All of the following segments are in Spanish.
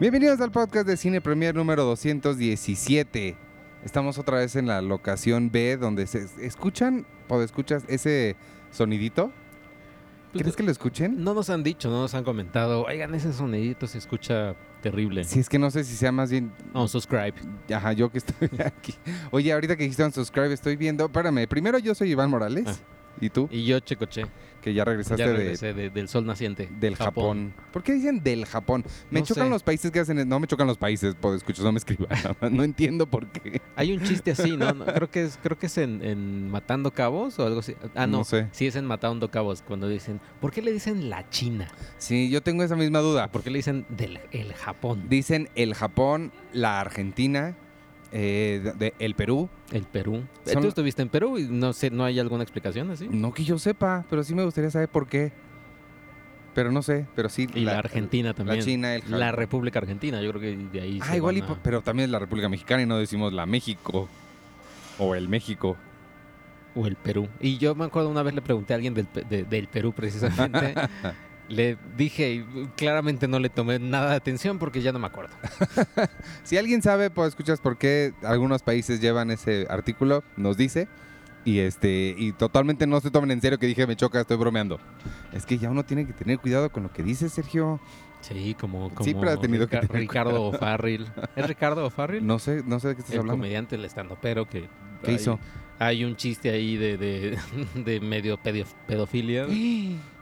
Bienvenidos al podcast de Cine Premier número 217. Estamos otra vez en la locación B donde se escuchan o escuchas ese sonidito. Pues ¿Crees que lo escuchen? No nos han dicho, no nos han comentado. Oigan, ese sonidito se escucha terrible. Si es que no sé si sea más bien No, subscribe. Ajá, yo que estoy aquí. Oye, ahorita que dijiste subscribe, estoy viendo. Espérame, primero yo soy Iván Morales. Ah. ¿Y tú? Y yo, Checoche, Que ya regresaste ya de- regresé de- del sol naciente. del Japón. ¿Por qué dicen del Japón? Me No chocan sé. los países que hacen. No me chocan los países, por escuchar, no me escriban. No entiendo por qué. Hay un chiste así, ¿no? No, creo que es, creo que es en, en Matando Cabos o algo así. Ah, no. No sé. Sí, es en Matando Cabos cuando dicen, ¿por qué le dicen la China? Sí, yo tengo esa misma duda. ¿Por qué le dicen del el Japón? Dicen el Japón, la Argentina, eh, de- de- el Perú. El Perú. Son- Tú estuviste en Perú y no sé, ¿no hay alguna explicación así? No que yo sepa, pero sí me gustaría saber por qué. Pero no sé, pero sí. Y la, Argentina también. La China, el La. República Argentina, yo creo que de ahí Ah, se igual, van a- pero también es la República Mexicana y no decimos la México. O el México. O el Perú. Y yo me acuerdo una vez le pregunté a alguien del, de- del Perú precisamente. le dije, y claramente no le tomé nada de atención porque ya no me acuerdo. Si alguien sabe, pues escuchas por qué algunos países llevan ese artículo, nos dice. Y este, y totalmente no se tomen en serio que dije me choca, estoy bromeando. Es que ya uno tiene que tener cuidado con lo que dice, Sergio. Sí, como, como Siempre has tenido que Rica- tener Ricardo O'Farrill. ¿Es Ricardo O'Farrill? No sé, no sé de qué estás el hablando. comediante, el estando, pero que... ¿Qué hay- hizo? Hay un chiste ahí de, de, de medio pedofilia.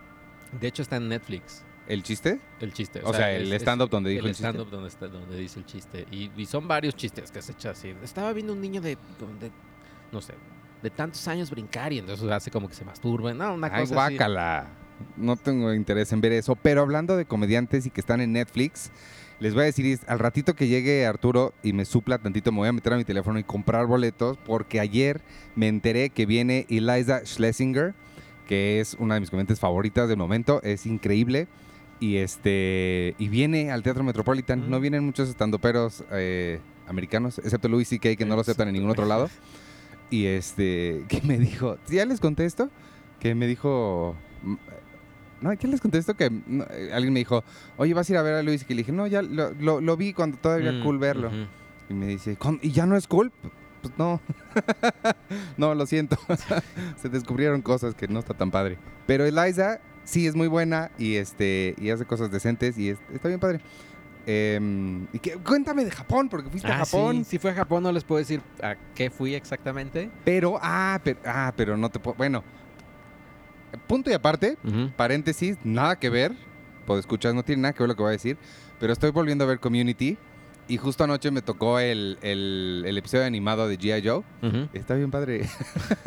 De hecho está en Netflix. ¿El chiste? El chiste. O sea, el stand-up donde dijo el chiste. stand-up donde, dice el chiste. Y, y son varios chistes que se echa así. Estaba viendo un niño de, de- no sé, de tantos años brincar y entonces hace como que se masturba. No, una Ay, cosa así. guácala. No tengo interés en ver eso. Pero hablando de comediantes y que están en Netflix, les voy a decir, al ratito que llegue Arturo y me supla tantito, me voy a meter a mi teléfono y comprar boletos, porque ayer me enteré que viene Eliza Schlesinger, que es una de mis comediantes favoritas del momento, es increíble. Y este y viene al Teatro Metropolitan. Mm. No vienen muchos estandoperos eh, americanos, excepto Louis C.K., que no lo aceptan en ningún otro lado. Y este, que me dijo, ¿sí ya les contesto? Que me dijo, mm, no, ¿qué les contesto? Que mm, eh, alguien me dijo, oye, ¿vas a ir a ver a Luis? Y que le dije, no, ya lo, lo- lo vi cuando todavía era Mm, cool verlo. Y me dice, "¿Con- ¿y ya no es cool? Pues no. no, lo siento. Se descubrieron cosas que no está tan padre. Pero Eliza sí es muy buena y este y hace cosas decentes y es- está bien padre. Em, y que, cuéntame de Japón, porque fuiste a Ah, Japón. sí, si fue a Japón no les puedo decir a qué fui exactamente. Pero, ah, pero, ah, pero no te puedo. Bueno, punto y aparte, paréntesis, nada que ver. Puedo escuchar, no tiene nada que ver lo que voy a decir. Pero estoy volviendo a ver Community. Y justo anoche me tocó el, el- el episodio animado de G.I. Joe. Está bien padre.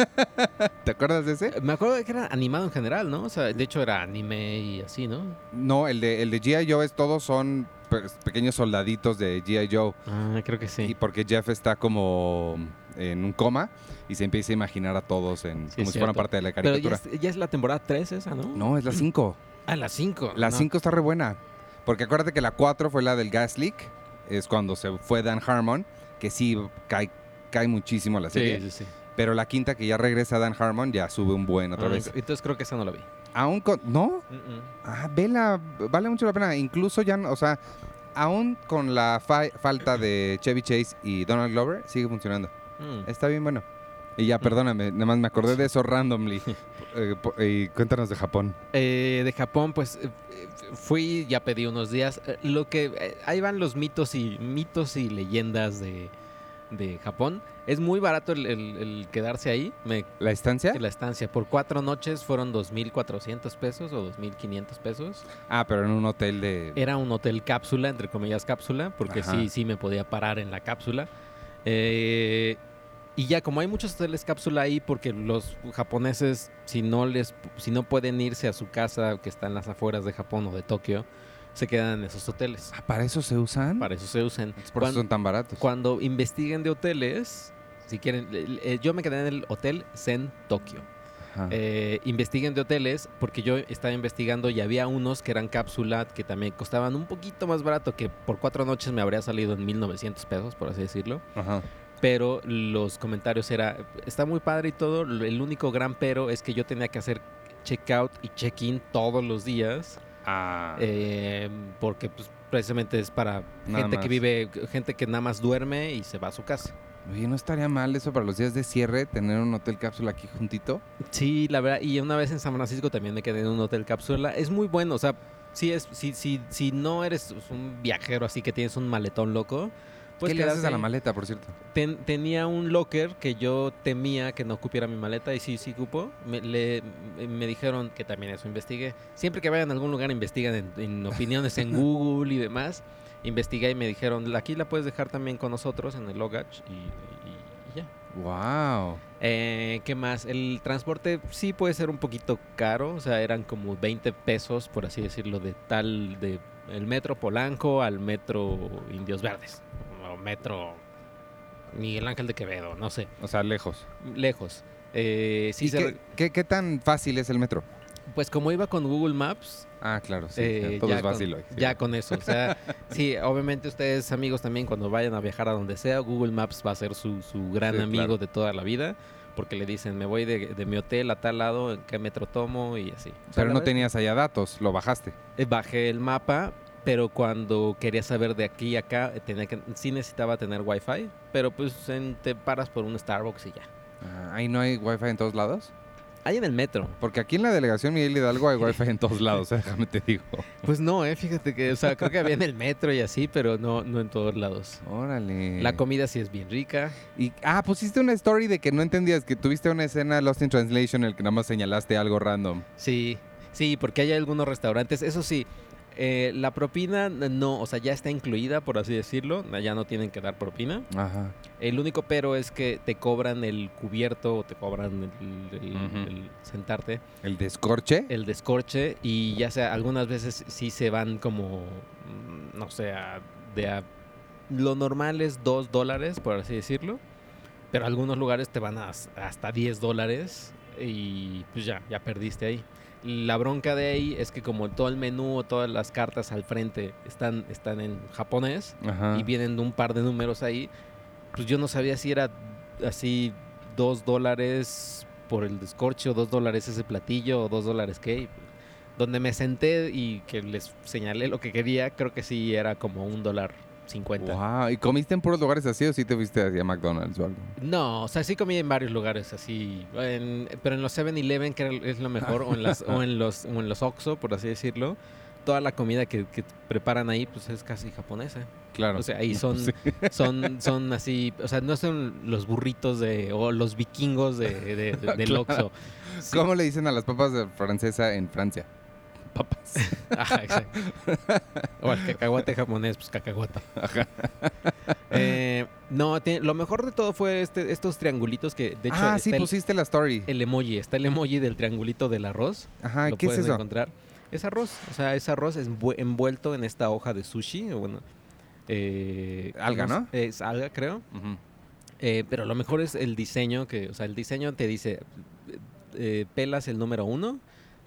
¿Te acuerdas de ese? Me acuerdo de que era animado en general, ¿no? O sea, de hecho era anime y así, ¿no? No, el de, el de G.I. Joe es todos son pe- pequeños soldaditos de G.I. Joe. Ah, creo que Y sí. porque Jeff está como en un coma y se empieza a imaginar a todos en, Sí, como si fueran parte de la Pero ya caricatura. es, ya es la temporada 3 esa, ¿no? No, es la 5. Ah, la 5. La 5 está re buena. Porque acuérdate que la 4 fue la del gas leak. Es cuando se fue Dan Harmon. Que sí cae, cae muchísimo la serie. Sí, sí, sí. Pero la quinta que ya regresa Dan Harmon ya sube un buen otra Ah, vez. Entonces creo que esa no la vi. Aún con... ¿No? Ah, vela. Vale mucho la pena. Incluso ya... O sea, aún con la fa- falta de Chevy Chase y Donald Glover, sigue funcionando. Mm. Está bien bueno. Y ya, perdóname, nada más me acordé de eso randomly. Eh, po- cuéntanos de Japón. Eh, de Japón, pues eh, fui, ya pedí unos días. Eh, Lo que eh, ahí van los mitos y mitos y leyendas de, de Japón. Es muy barato el, el- el quedarse ahí. Me, ¿La estancia? la estancia por cuatro noches fueron 2.400 pesos o 2.500 pesos. Ah, pero en un hotel de... Era un hotel cápsula, entre comillas cápsula, porque Ajá. sí, sí me podía parar en la cápsula. Eh, y ya, como hay muchos hoteles cápsula ahí, porque los japoneses, si no les, si no pueden irse a su casa que está en las afueras de Japón o de Tokio, se quedan en esos hoteles. Ah, ¿para eso se usan? Para eso se usan. Es por eso Cuan- son tan baratos. Cuando investiguen de hoteles, si quieren, eh, yo me quedé en el hotel Zen Tokio. Eh, investiguen de hoteles, porque yo estaba investigando y había unos que eran cápsula que también costaban un poquito más barato, que por cuatro noches me habría salido en 1900 pesos, por así decirlo. Ajá. Pero los comentarios era, está muy padre y todo, el único gran pero es que yo tenía que hacer check out y check in todos los días, Ah. eh, porque pues precisamente es para Nada gente más. que vive, gente que nada más duerme y se va a su casa. Oye, ¿no estaría mal eso para los días de cierre, tener un hotel cápsula aquí juntito? Sí, la verdad, y una vez en San Francisco también me quedé en un hotel cápsula. Es muy bueno, o sea, si es, si, si, si no eres un viajero así que tienes un maletón loco, pues ¿Qué le haces a la maleta, por cierto? Ten- tenía un locker que yo temía que no cupiera mi maleta y sí, sí cupo. Me, le- me dijeron que también eso investigué. Siempre que vayan a algún lugar investigan en, en opiniones en Google y demás. Investigué y me dijeron, aquí la puedes dejar también con nosotros en el y, y- y ya. ¡Wow! Eh, ¿Qué más? El transporte sí puede ser un poquito caro, o sea, eran como 20 pesos, por así decirlo, de tal, de el metro Polanco al metro Indios Verdes, o metro Miguel Ángel de Quevedo, no sé, O sea, lejos. lejos. Eh, sí ¿Y se qué, re- qué- qué tan fácil es el metro? pues como iba con Google Maps, Ah, claro, sí. eh, todo ya, es fácil con, hoy. sí. ya con eso, o sea, sí, obviamente ustedes amigos también cuando vayan a viajar a donde sea, Google Maps va a ser su, su gran Sí, amigo claro. de toda la vida, porque le dicen, me voy de, de mi hotel a tal lado, en qué metro tomo y así. O sea, Pero no tenías allá datos, lo bajaste. eh, Bajé el mapa, pero cuando quería saber de aquí a acá, tenía que, sí necesitaba tener wifi, pero pues en- te paras por un Starbucks y ya. Ah, ¿Ahí no hay wifi en todos lados? Hay en el metro. Porque aquí en la delegación Miguel Hidalgo hay wifi en todos lados, eh, déjame te digo. Pues no, eh, fíjate que, o sea, creo que había en el metro y así, pero no, no en todos lados. Órale. La comida sí es bien rica. Y, ah, pusiste una story de que no entendías, que tuviste una escena Lost in Translation en el que nada más señalaste algo random. Sí, sí, porque hay algunos restaurantes. Eso sí, eh, la propina no, o sea, ya está incluida, por así decirlo. Ya no tienen que dar propina. Ajá. El único pero es que te cobran el cubierto o te cobran el, el- Ujú. el sentarte, ¿El descorche? el descorche y ya sea, algunas veces sí se van como, no sé, a- de a, lo normal es 2 dólares, por así decirlo, pero algunos lugares te van a as- hasta 10 dólares y pues ya, ya perdiste ahí. La bronca de ahí es que como todo el menú o todas las cartas al frente están, están en japonés, Ajá. y vienen un par de números ahí, pues yo no sabía si era así dos dólares por el descorche o dos dólares ese platillo o dos dólares qué. pues, Donde me senté y que les señalé lo que quería, creo que sí era como un dólar cincuenta. Wow. ¿Y comiste en puros lugares así o sí te fuiste hacia McDonald's o algo? No, o sea, sí comí en varios lugares así, en- pero en los 7-Eleven, que es lo mejor, o en, las, o en los o en los Oxxo, por así decirlo, toda la comida que, que preparan ahí, pues es casi japonesa. Claro. O sea, ahí son, Sí. son, son así, o sea, no son los burritos de, o los vikingos de, de- de- del Claro. Oxxo. Sí. ¿Cómo le dicen a las papas de francesa en Francia? Papas. Ajá, exacto. O el cacahuate japonés, pues cacahuate. Ajá. Eh, no, lo mejor de todo fue este, estos triangulitos que, de hecho, ah, sí, el, pusiste la story. el emoji, está el emoji del triangulito del arroz. Ajá, lo ¿qué es puedes eso? encontrar. Es arroz, o sea, es arroz envu- envuelto en esta hoja de sushi, bueno. eh, Alga, ¿no? Es alga, creo. Eh, pero lo mejor es el diseño, que, o sea, el diseño te dice, eh, pelas el número uno,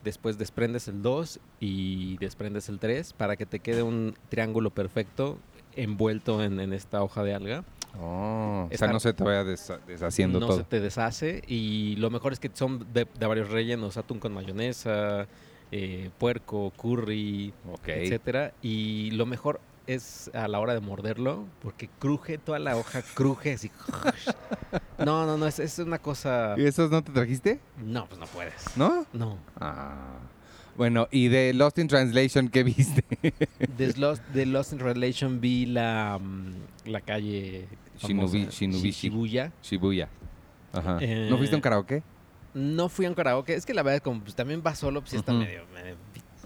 después desprendes el 2 y desprendes el 3 para que te quede un triángulo perfecto envuelto en, en esta hoja de alga. Oh, o sea, no se te vaya desa- deshaciendo no todo. se te deshace y lo mejor es que son de, de varios rellenos, atún con mayonesa, eh, puerco, curry, Ok. etcétera. Y lo mejor es a la hora de morderlo, porque cruje, toda la hoja cruje así. No, no, no, es, es una cosa... ¿Y esos no te trajiste? No, pues no puedes. ¿No? No. Ah. Bueno, ¿y de Lost in Translation qué viste? De Lost, de Lost in Relation vi la, mm, la calle... Shinobi- famosa, Shinobishi. Shi- Shibuya. Shibuya. Ajá. Eh, ¿No fuiste a un karaoke? No fui a un karaoke. Es que la verdad, como pues, también va solo, pues sí está medio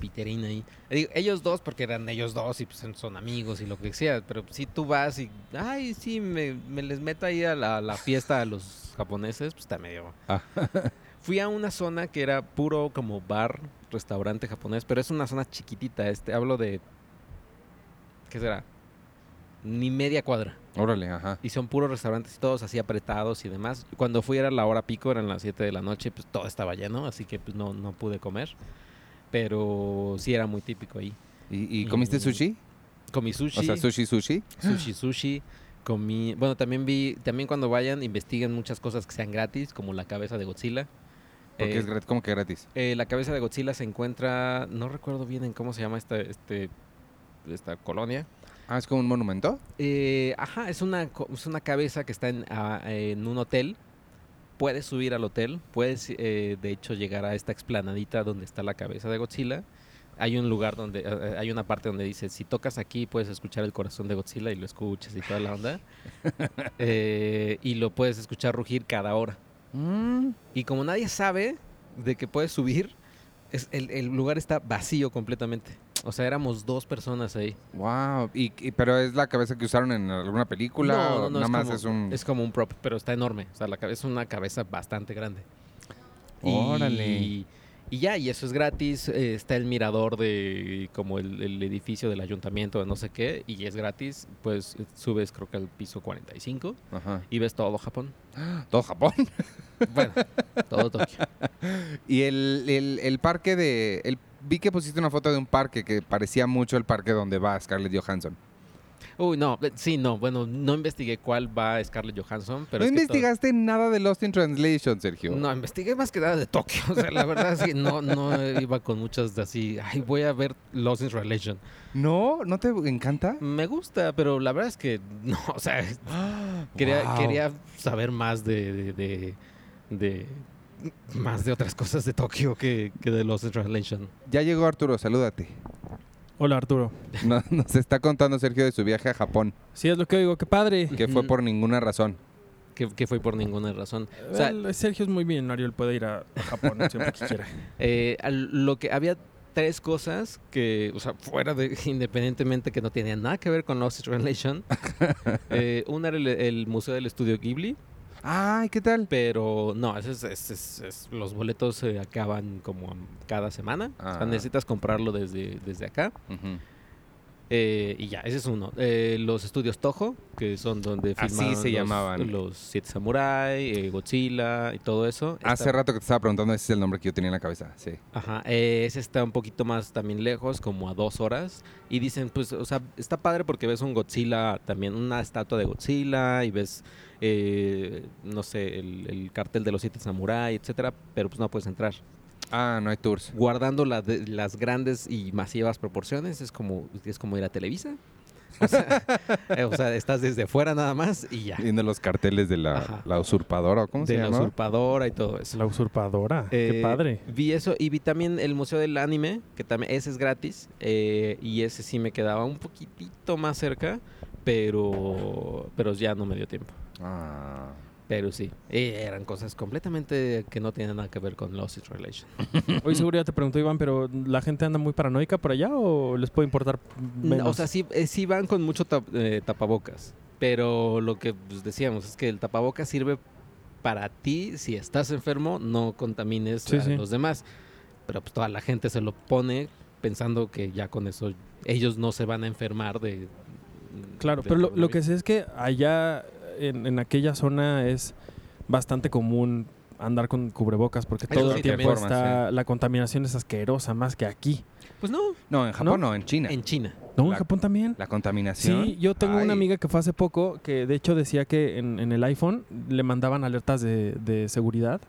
piterín ahí. Digo, ellos dos, porque eran ellos dos y pues son- son amigos y lo que sea. Pero si tú vas y, ay, sí, me, me les meto ahí a la, la fiesta a los japoneses, pues está medio. Ah. Fui a una zona que era puro como bar, restaurante japonés, pero es una zona chiquitita. Este, hablo de. ¿Qué será? Ni media cuadra. Órale, ajá. Y son puros restaurantes, todos así apretados y demás. Cuando fui era la hora pico, eran las 7 de la noche, pues todo estaba lleno, así que pues no, no pude comer. Pero sí era muy típico ahí. ¿Y, y comiste Y- sushi? Comí sushi, O sea, sushi, sushi. sushi, sushi. Comí, bueno, también vi, también cuando vayan, investiguen muchas cosas que sean gratis, como la cabeza de Godzilla. Porque Eh, es gratis, ¿cómo que gratis? eh, la cabeza de Godzilla se encuentra, no recuerdo bien en cómo se llama este, este esta colonia. Ah, es como un monumento. Eh, ajá, es una, es una cabeza que está en, ah, en un hotel. Puedes subir al hotel, puedes eh, de hecho llegar a esta explanadita donde está la cabeza de Godzilla. Hay un lugar donde, eh, hay una parte donde dice, si tocas aquí puedes escuchar el corazón de Godzilla y lo escuchas y toda la onda. Eh, y lo puedes escuchar rugir cada hora. Mm. Y como nadie sabe de que puedes subir, es, el, el lugar está vacío completamente. O sea, éramos dos personas ahí. Wow. Y, y- pero es la cabeza que usaron en alguna película o nada es más como, es un. es como un prop, pero está enorme. O sea, la cabeza es una cabeza bastante grande. Órale. Y, y ya, y eso es gratis. eh, está el mirador de como el, el edificio del ayuntamiento de no sé qué, y es gratis. Pues eh, subes creo que al piso 45 Ajá. y ves todo Japón. Todo Japón. Bueno, todo Tokio. Y el, el, el parque de. El, vi que pusiste una foto de un parque que parecía mucho el parque donde va Scarlett Johansson. Uy, no, eh, sí, no, bueno, no investigué cuál va Scarlett Johansson, pero no es que todo- investigaste nada de Lost in Translation, Sergio. No, investigué más que nada de Tokio. O sea, la verdad es que no, no iba con muchas de así, ay, voy a ver Lost in Relation. ¿No? ¿No te encanta? Me gusta, pero la verdad es que no, o sea, quería, Wow. quería saber más de, de, de- de- más de otras cosas de Tokio que, que de Lost in Translation. Ya llegó Arturo, salúdate. Hola Arturo. No- nos está contando Sergio de su viaje a Japón, Sí, es lo que digo, qué padre. que fue por ninguna razón. Que, que fue por ninguna razón. O sea, El- Sergio es muy millonario, él puede ir a, a Japón siempre que quiera. Eh, lo que había tres cosas que, o sea, fuera de, independientemente que no tenían nada que ver con Lost in Translation. Eh, una era el, el Museo del Estudio Ghibli, Ay, ¿qué tal? pero no, es- es- es- los boletos se acaban como cada semana. O sea, Ah. necesitas comprarlo desde, desde acá. Eh, y ya, ese es uno. Eh, los estudios Toho, que son donde Así filmaron se los, llamaban. los Siete Samurai, eh, Godzilla y todo eso. Hace Está- rato que te estaba preguntando, ese es el nombre que yo tenía en la cabeza. Sí. Ajá, eh, ese está un poquito más también lejos, como a dos horas. Y dicen, pues, o sea, está padre porque ves un Godzilla, también una estatua de Godzilla, y ves, eh, no sé, el, el cartel de los siete samurai, etcétera, pero pues no puedes entrar. Ah, no hay tours. Guardando la de- las grandes y masivas proporciones, es como, es como ir a Televisa. O sea, eh, o sea, estás desde fuera nada más y ya. Viendo los carteles de la, usurpadora, ¿o ¿cómo se De la llama? usurpadora y todo eso. La usurpadora, qué Eh, padre. Vi eso y vi también el Museo del Anime, que también ese es gratis. eh, y ese sí me quedaba un poquitito más cerca, pero, pero ya no me dio tiempo. Ah. Pero sí, eran cosas completamente que no tienen nada que ver con Lost Relation. Hoy seguro ya te preguntó Iván, pero ¿la gente anda muy paranoica por allá o les puede importar menos? O sea, sí, eh, sí van con mucho tap- eh, tapabocas, pero lo que pues, decíamos es que el tapabocas sirve para ti si estás enfermo, no contamines Sí, a sí. los demás. Pero pues toda la gente se lo pone pensando que ya con eso ellos no se van a enfermar de... Claro, pero lo, lo que sé es que allá en, en aquella zona es bastante común andar con cubrebocas porque Eso todo sí, el tiempo también. está la contaminación es asquerosa más que aquí. Pues no, No, en Japón no, en China. en China. No, en Japón también. La contaminación. Sí, yo tengo Ay. una amiga que fue hace poco que de hecho decía que en, en el iPhone le mandaban alertas de, de seguridad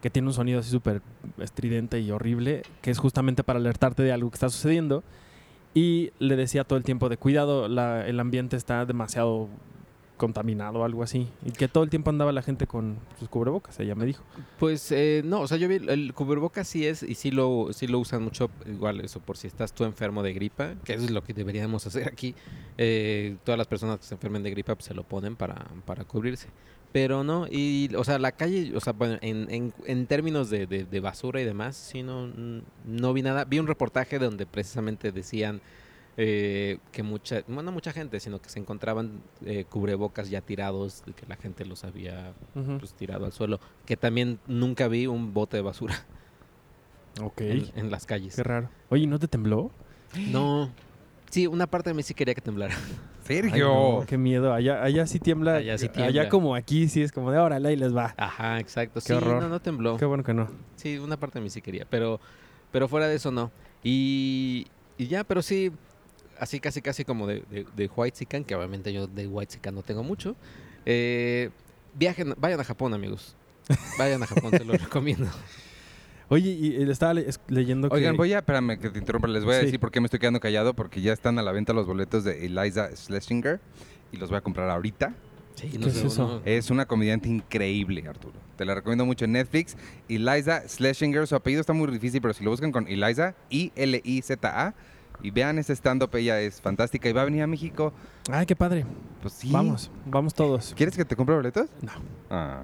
que tiene un sonido así súper estridente y horrible, que es justamente para alertarte de algo que está sucediendo. Y le decía todo el tiempo de cuidado, la- el ambiente está demasiado contaminado o algo así. Y que todo el tiempo andaba la gente con sus cubrebocas, ella me dijo. Pues eh, no, o sea, yo vi el cubrebocas sí es y sí lo, sí lo usan mucho, igual eso, por si estás tú enfermo de gripa, que es lo que deberíamos hacer aquí. Eh, todas las personas que se enfermen de gripa pues, se lo ponen para, para cubrirse. Pero no, y, o sea, la calle, o sea, bueno, en, en, en términos de, de- basura y demás, sí, no, no vi nada. Vi un reportaje donde precisamente decían eh, que mucha, bueno, no mucha gente, sino que se encontraban eh, cubrebocas ya tirados, de que la gente los había pues, tirado al suelo. Que también nunca vi un bote de basura Ok, en, en las calles. qué raro. Oye, ¿no te tembló? No. Sí, una parte de mí sí quería que temblara. Ay, Sergio. no, qué miedo. Allá, allá sí tiembla. Allá sí tiembla. como aquí sí es como de órale, ahí les va. Ajá, exacto. Qué sí, horror. no, no tembló. Qué bueno que no. Sí, una parte de mí sí quería, pero, pero fuera de eso no. Y, y ya, pero sí, así casi casi como de, de, de White que obviamente yo de White no tengo mucho. Eh, viajen, vayan a Japón, amigos. Vayan a Japón, se los recomiendo. Oye, y estaba le- es- leyendo que... Oigan, voy a, espérame que te interrumpa, les voy a Sí. decir por qué me estoy quedando callado, porque ya están a la venta los boletos de Eliza Schlesinger y los voy a comprar ahorita. Sí, ¿Qué es eso? Es una comediante increíble, Arturo. Te la recomiendo mucho en Netflix. Eliza Schlesinger, su apellido está muy difícil, pero si lo buscan con Eliza, I-L-I-Z-A, y vean ese stand-up, ella es fantástica y va a venir a México. Ay, qué padre. Pues sí. Vamos, vamos todos. ¿Quieres que te compre boletos? No. Ah.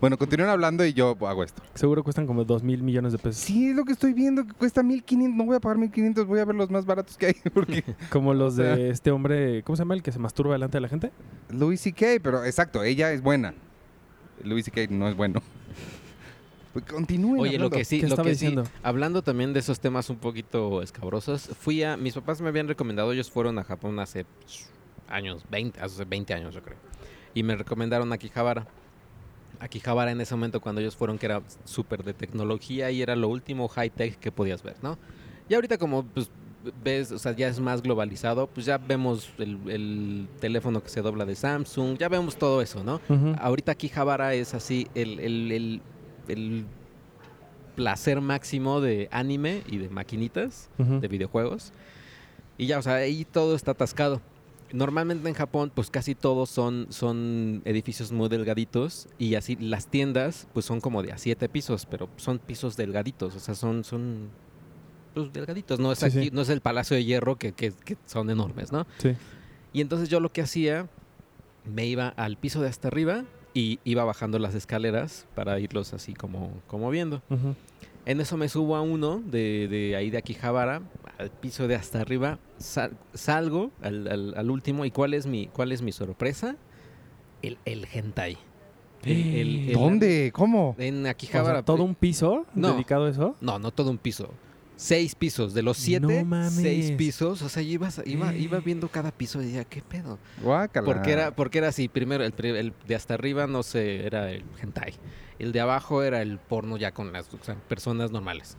Bueno, continúen hablando y yo hago esto. Seguro cuestan como dos mil millones de pesos. Sí, es lo que estoy viendo, que cuesta 1500. No voy a pagar 1500, voy a ver los más baratos que hay. Porque Como los O sea- de este hombre, ¿cómo se llama? El que se masturba delante de la gente. Louis C.K., pero exacto, ella es buena. Louis C.K. no es bueno. Pues continúen Oye, lo que sí, ¿Qué lo que sí, diciendo? hablando también de esos temas un poquito escabrosos, fui a, mis papás me habían recomendado, ellos fueron a Japón hace años, 20, hace 20 años yo creo, y me recomendaron Akihabara. Akihabara en ese momento cuando ellos fueron que era súper de tecnología y era lo último high tech que podías ver, ¿no? Y ahorita como pues ves, o sea, ya es más globalizado, pues ya vemos el, el teléfono que se dobla de Samsung, ya vemos todo eso, ¿no? Ahorita Akihabara es así el, el- el- el placer máximo de anime y de maquinitas, de videojuegos. Y ya, o sea, ahí todo está atascado. Normalmente en Japón, pues casi todos son, son edificios muy delgaditos y así las tiendas, pues son como de a siete pisos, pero son pisos delgaditos, o sea, son, son pues, delgaditos. No es Sí, aquí, sí. no es el Palacio de Hierro que, que- que son enormes, ¿no? Sí. Y entonces yo lo que hacía, me iba al piso de hasta arriba y iba bajando las escaleras para irlos así como, como viendo. En eso me subo a uno de, de ahí de Akihabara, al piso de hasta arriba, sal- salgo al, al- al último y ¿cuál es mi, cuál es mi sorpresa? El, el hentai. El- el- el- ¿Dónde? ¿Cómo? En O sea, Akihabara. todo un piso No. dedicado a eso. No, no todo un piso. Seis pisos. De los siete, No mames. seis pisos. O sea, yo iba, iba, iba viendo cada piso y decía, ¿qué pedo? Guácala. Porque era, porque era así, primero el, el de hasta arriba, no sé, era el hentai. El de abajo era el porno ya con las o sea, personas normales.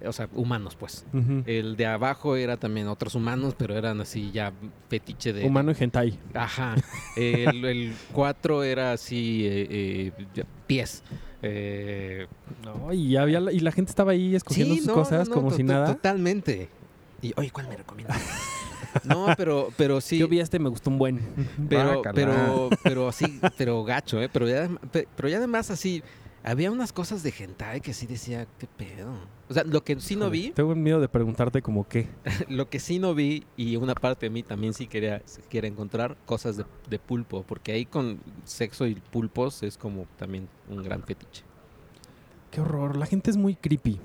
Eh, O sea, humanos, pues. El de abajo era también otros humanos, pero eran así ya fetiche de... Humano y hentai. Ajá. El, el cuatro era así, eh, eh, pies. Eh, No, y, había, la- y la gente estaba ahí escogiendo sus no, cosas no, como si nada. Totalmente. Y, oye, ¿cuál me recomiendas? no, pero, pero sí. Yo vi este, me gustó un buen. Pero, pero, pero así, pero gacho, ¿eh? Pero ya, pe- pero ya además así, había unas cosas de hentai que sí decía, ¿qué pedo? O sea, lo que sí no vi, Tengo miedo de preguntarte como qué. lo que sí no vi, y una parte de mí también sí quería, quiere encontrar cosas de, de pulpo, porque ahí con sexo y pulpos es como también un gran fetiche. Qué horror. La gente es muy creepy.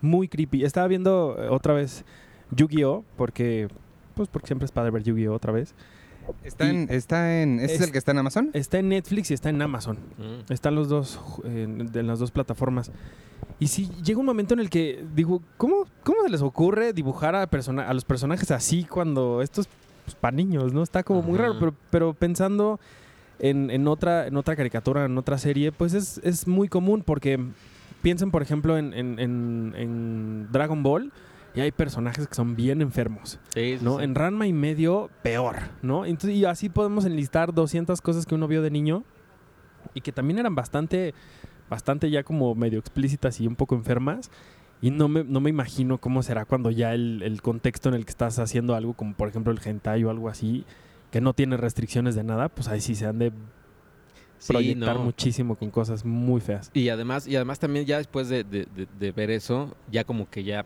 Muy creepy. Estaba viendo eh, otra vez Yu-Gi-Oh! porque. Pues porque siempre es padre ver Yu-Gi-Oh! otra vez. Está Y- en, está en, ¿este es, Es- el que está en Amazon? Está en Netflix y está en Amazon. Mm. Están los dos ju- en, las dos plataformas. Y sí, llega un momento en el que digo, ¿cómo, cómo se les ocurre dibujar a, persona, a los personajes así cuando esto es pues, para niños, ¿no? Está como muy Ajá. raro, pero, pero pensando en, en otra, en otra caricatura, en otra serie, pues es, es muy común porque piensen, por ejemplo, en, en- en- en Dragon Ball y hay personajes que son bien enfermos. Sí, ¿no? sí. En Ranma y medio, peor, ¿no? Entonces, y así podemos enlistar 200 cosas que uno vio de niño y que también eran bastante, bastante ya como medio explícitas y un poco enfermas. Y no me, no me imagino cómo será cuando ya el, el contexto en el que estás haciendo algo, como por ejemplo el hentai o algo así, que no tiene restricciones de nada, pues ahí sí se han de Sí, proyectar no. muchísimo con cosas muy feas. Y además, y además también ya después de, de- de- de ver eso, ya como que ya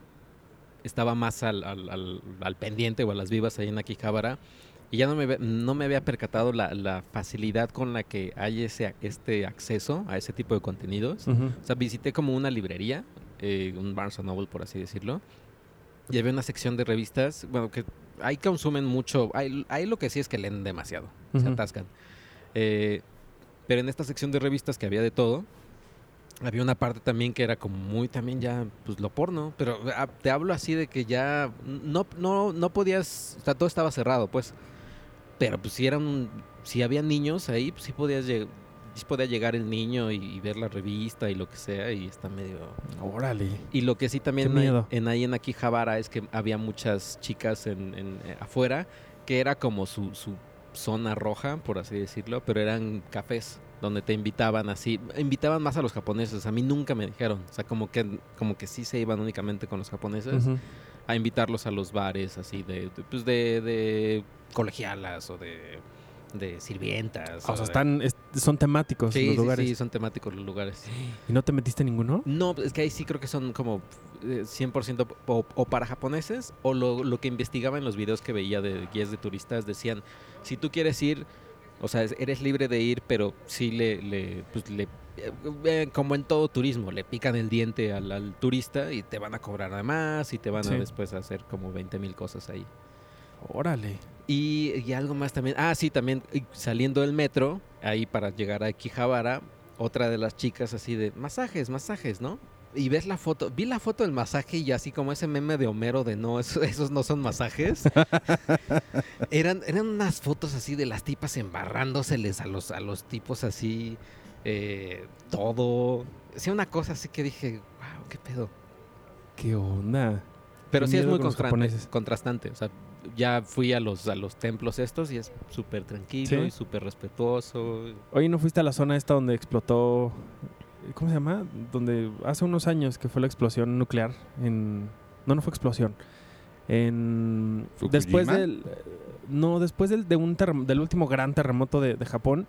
estaba más al, al- al- al pendiente o a las vivas ahí en Akihabara. Y ya no me, no me había percatado la, la facilidad con la que hay ese, este acceso a ese tipo de contenidos. Ujú. O sea, visité como una librería, eh, un Barnes Noble, por así decirlo. Y había una sección de revistas, bueno, que ahí consumen mucho. Ahí, ahí lo que sí es que leen demasiado, se Ujú. atascan. Eh, pero en esta sección de revistas que había de todo, había una parte también que era como muy también ya, pues lo porno. Pero ah, te hablo así de que ya no, no, no podías, o sea, todo estaba cerrado, pues. Pero pues si eran, si había niños ahí, pues sí podías llegar. Sí podía llegar el niño y, y ver la revista y lo que sea, y está medio... Órale. Y lo que sí también hay- miedo. en ahí en Akihabara es que había muchas chicas en, en- eh, afuera que era como su, su zona roja, por así decirlo, pero eran cafés. Donde te invitaban así, invitaban más a los japoneses, a mí nunca me dijeron, o sea, como que como que sí se iban únicamente con los japoneses a invitarlos a los bares así de, de, pues de, de colegialas o de, de sirvientas. O sea, de- están, es- son temáticos Sí, los sí, lugares. sí, son temáticos los lugares. ¿Y no te metiste en ninguno? No, es que ahí sí creo que son como eh, 100% o, o para japoneses o lo, lo que investigaba en los videos que veía de guías de turistas decían, si tú quieres ir, o sea, es- eres libre de ir, pero sí le, le, pues le eh, eh, como en todo turismo, le pican el diente al, al turista y te van a cobrar además y te van Sí. a después hacer como 20 mil cosas ahí. Órale. Y, y algo más también. Ah, sí, también saliendo del metro, ahí para llegar a Quijabara, otra de las chicas así de masajes, masajes, ¿no? Y ves la foto, vi la foto del masaje y así como ese meme de Homero de no, eso- esos no son masajes. eran, eran unas fotos así de las tipas embarrándoseles a los, a los tipos así, eh, todo. Sí, una cosa así que dije, wow, qué pedo. ¿Qué onda? Pero Qué sí es muy contrastante. O sea, ya fui a los, a los templos estos y es súper tranquilo ¿Sí? y súper respetuoso. Oye, ¿no fuiste a la zona esta donde explotó... ¿Cómo se llama? Donde hace unos años que fue la explosión nuclear en... No, no fue explosión. En... ¿Fukushima? Después del... No, después del, de un del último gran terremoto de, de Japón,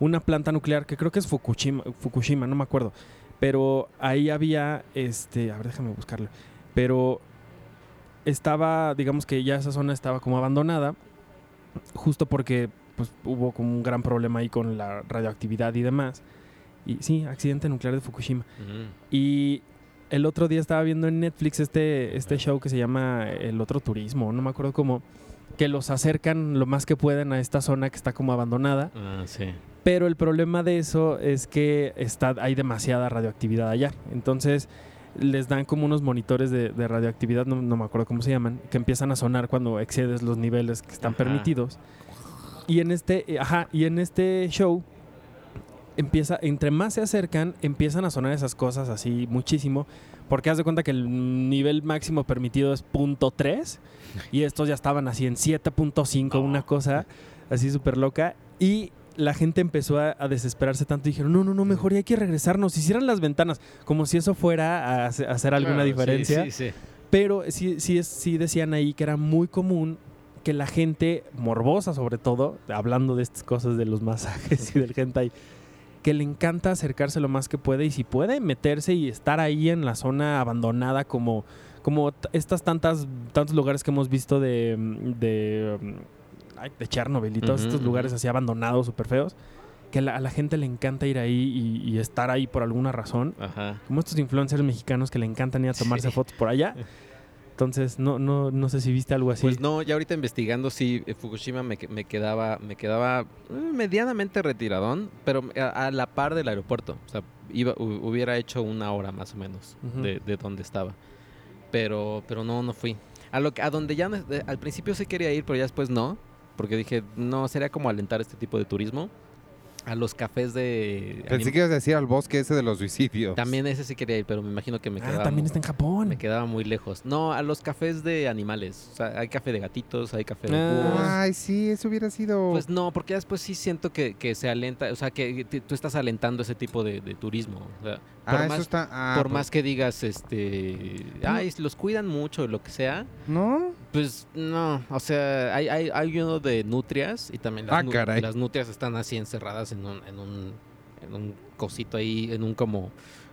una planta nuclear que creo que es Fukushima, Fukushima, no me acuerdo. Pero ahí había, este, a ver, déjame buscarlo. Pero estaba, digamos que ya esa zona estaba como abandonada, justo porque pues, hubo como un gran problema ahí con la radioactividad y demás. Y sí, accidente nuclear de Fukushima. Y el otro día estaba viendo en Netflix este, este show que se llama El Otro Turismo, no me acuerdo cómo, que los acercan lo más que pueden a esta zona que está como abandonada. Ah, sí. Pero el problema de eso es que está, hay demasiada radioactividad allá. Entonces les dan como unos monitores de, de radioactividad, no, no me acuerdo cómo se llaman, que empiezan a sonar cuando excedes los niveles que están Ajá. permitidos. Y en este, eh, ajá, y en este show empieza, entre más se acercan, empiezan a sonar esas cosas así muchísimo, porque haz de cuenta que el nivel máximo permitido es .3 y estos ya estaban así en 7.5, una cosa así súper loca. Y la gente empezó a, a desesperarse tanto y dijeron, no, no, no, mejor ya hay que regresarnos. Hicieran las ventanas, como si eso fuera a hace- a hacer alguna Claro, sí, diferencia. Sí, sí, Pero sí, sí, sí decían ahí que era muy común que la gente morbosa, sobre todo, hablando de estas cosas de los masajes y del hentai, que le encanta acercarse lo más que puede y si puede meterse y estar ahí en la zona abandonada como, como estas tantas tantos lugares que hemos visto de de, mm, de Chernobyl y todos estos lugares así abandonados, súper feos, que la- a la gente le encanta ir ahí y, y estar ahí por alguna razón Ajá. como estos influencers mexicanos que le encantan ir a tomarse Sí. fotos por allá. Entonces, no, no, no sé si viste algo así. Pues no, ya ahorita investigando, sí, eh, Fukushima me, me quedaba, me quedaba eh, medianamente retiradón, pero a, a la par del aeropuerto. O sea, iba, hu- hubiera hecho una hora más o menos de, de donde estaba. Pero, pero no, no fui. A lo que, a donde ya al principio sí quería ir, pero ya después no, porque dije, no, sería como alentar este tipo de turismo. A los cafés de... Pensé que ibas a decir al bosque ese de los suicidios. También ese sí quería ir, pero me imagino que me ah, quedaba... también mu- está en Japón. me quedaba muy lejos. No, a los cafés de animales. O sea, hay café de gatitos, hay café de Ah. búhos. Ay, sí, eso hubiera sido. Pues no, porque ya después sí siento que, que se alenta, o sea, que te- tú estás alentando ese tipo de, de turismo. O sea, por, ah, más, eso está. ah, por pues, más que digas, este, ay, los cuidan mucho, lo que sea, ¿No? pues no, o sea, hay, hay, hay uno de nutrias y también las, Ah, caray. las nutrias están así encerradas en un, en un, en un cosito ahí, en un como,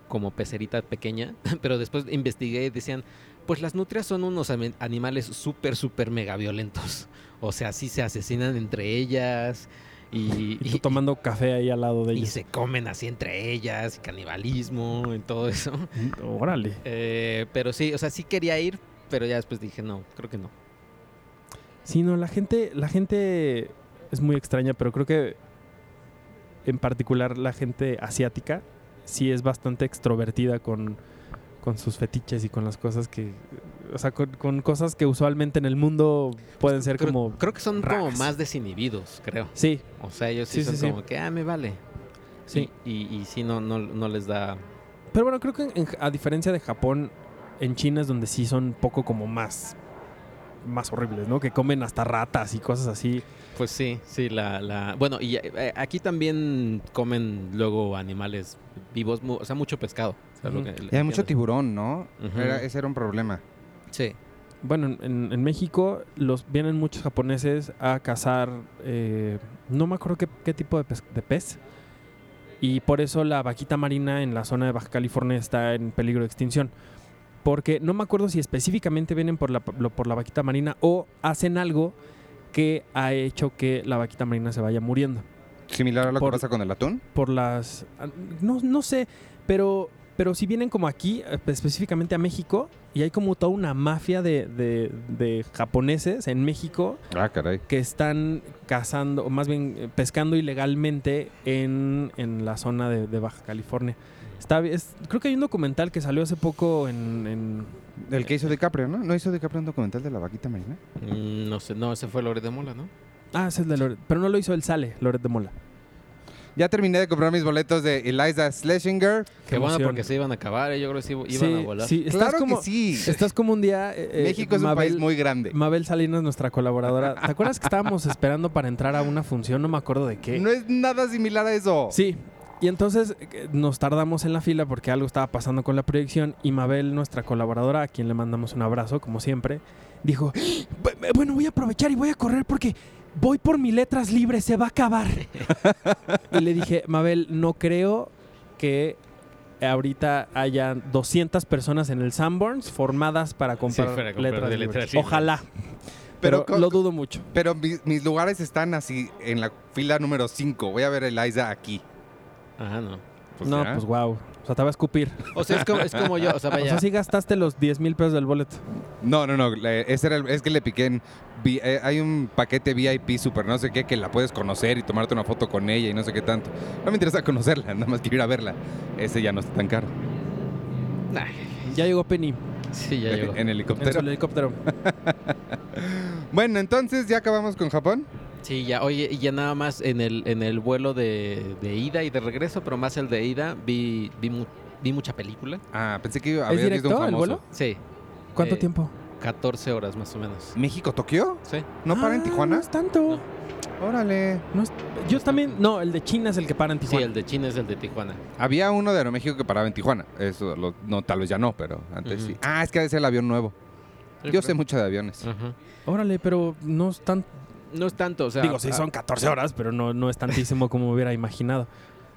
como pecerita pequeña, pero después investigué y decían, pues las nutrias son unos animales súper, súper mega violentos. O sea, sí se asesinan entre ellas y, Y tú y- tomando café ahí al lado de y ellos. se comen así entre ellas, y canibalismo y todo eso. Mm, Órale. Eh, pero sí, o sea, sí quería ir, pero ya después dije, no, creo que no. Sí, no, la gente, la gente es muy extraña, pero creo que en particular la gente asiática sí es bastante extrovertida con, con sus fetiches y con las cosas que. O sea, con, con cosas que usualmente en el mundo pueden ser creo, como. creo que son como más desinhibidos, creo. Sí, O sea, ellos sí, Sí, son sí, sí. como que, ah, me vale. sí. Y, y, y sí, no, no, no les da... Pero bueno, creo que en- a diferencia de Japón, en China es donde sí son poco como más más horribles, ¿no? Que comen hasta ratas y cosas así. Pues sí, sí, la, la... Bueno, y eh, aquí también comen luego animales vivos, mu- o sea, mucho pescado. o sea, lo Ujú. que- Y hay mucho tiburón, ¿no? Ujú. Era- ese era un problema. Sí. Bueno, en- en, en México los vienen muchos japoneses a cazar, eh, no me acuerdo qué, qué tipo de pez, de pez, y por eso la vaquita marina en la zona de Baja California está en peligro de extinción. Porque no me acuerdo si específicamente vienen por la, por la vaquita marina o hacen algo que ha hecho que la vaquita marina se vaya muriendo. Similar a lo Por- que pasa con el atún. Por las... ah, No, no sé, pero, pero si vienen como aquí, eh, específicamente a México, y hay como toda una mafia de, de- de japoneses en México Ah, caray. que están cazando, o más bien eh, pescando ilegalmente en, en la zona de, de Baja California. Está, bi- es- creo que hay un documental que salió hace poco en... en- El que hizo DiCaprio, ¿no? ¿No hizo DiCaprio un documental de la vaquita marina? Mm, no sé, no, ese fue Lore de Mola, ¿no? ah, ese es de Loret, pero no lo hizo él, sale, Loret de Mola. Ya terminé de comprar mis boletos de Eliza Schlesinger. Qué bueno porque se iban a acabar, eh, yo creo que sí iban Sí, a volar. sí, estás Claro como, que sí. Estás como un día... eh, eh, México es un país muy grande. Mabel Salinas, nuestra colaboradora. ¿Te acuerdas que estábamos esperando para entrar a una función? No me acuerdo de qué. No es nada similar a eso. Sí. Y entonces eh, nos tardamos en la fila porque algo estaba pasando con la proyección y Mabel, nuestra colaboradora, a quien le mandamos un abrazo, como siempre, dijo, "Bu- bueno, voy a aprovechar y voy a correr porque voy por mis letras libres, se va a acabar. y le dije, Mabel, no creo que ahorita haya 200 personas en el Sanborns formadas para comprar, para comprar letras, de libres. letras libres. Ojalá. Pero lo dudo mucho. Pero mis, mis lugares están así en la fila número 5. Voy a ver a Eliza aquí. Ajá, no. Pues no, ya. pues wow. O sea, te va a escupir. O sea, es como, es como yo, o sea, O vaya. sea, sí gastaste los 10 mil pesos del boleto. No, no, no. ese era el- es que le piqué en. vi- eh, hay un paquete VIP super no sé qué que la puedes conocer y tomarte una foto con ella y no sé qué tanto. No me interesa conocerla, nada más quiero ir a verla. Ese ya no está tan caro. Ya llegó Penny sí, ya llegó. en en helicóptero. su helicóptero. Bueno, entonces ya acabamos con Japón. Sí, ya, oye, y ya nada más en el, en el vuelo de, de ida y de regreso, pero más el de ida, vi, vi, mu- vi mucha película. Ah, pensé que ¿Es había visto un directo el famoso. vuelo? Sí, ¿Cuánto Eh, tiempo? 14 horas más o menos. ¿México, Tokio? Sí. ¿No para en Ah, Tijuana? No es tanto. Órale. No es- yo también. No, el de China es el que para en Sí, Tijuana. el de China es el de Tijuana. Había uno de Aeroméxico que paraba en Tijuana. Eso, lo- no, tal vez ya no, pero antes Ujú. sí. Ah, es que es el avión nuevo. Yo sé mucho de aviones. Ajá. Órale, pero no es tan. No es tanto, o sea. digo, sí, ah, son 14 horas, pero no, no es tantísimo como hubiera imaginado.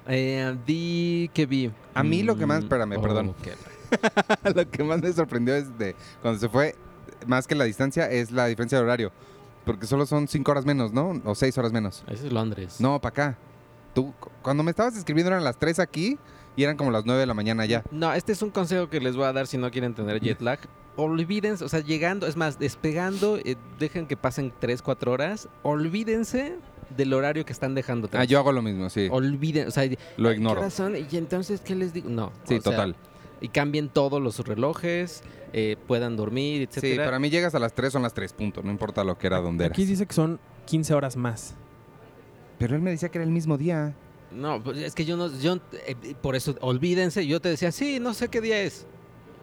Eh, di que vi. A mí lo que más- Mm, espérame, oh, perdón. ok. Lo que más me sorprendió es de cuando se fue, más que la distancia, es la diferencia de horario. Porque solo son cinco horas menos, ¿no? O seis horas menos. Ese es Londres. No, para acá. Tú, cu- cuando me estabas escribiendo eran las 3 aquí y eran como las 9 de la mañana allá. No, este es un consejo que les voy a dar si no quieren tener jet lag. Olvídense, o sea, llegando, es más, despegando, eh, dejen que pasen 3, 4 horas. Olvídense del horario que están dejando. Ah, yo hago lo mismo, sí. Olviden, o sea, Lo ¿qué ignoro. Y entonces, ¿qué les digo? No. Sí, o sea, total. y cambien todos los relojes, eh, puedan dormir, Sí, etcétera. para mí llegas a las 3 son las 3 puntos, no importa lo que era donde eras. Aquí dice que son 15 horas más. Pero él me decía que era el mismo día. No, pues es que yo no, yo, eh, por eso, olvídense, yo te decía, sí, no sé qué día es.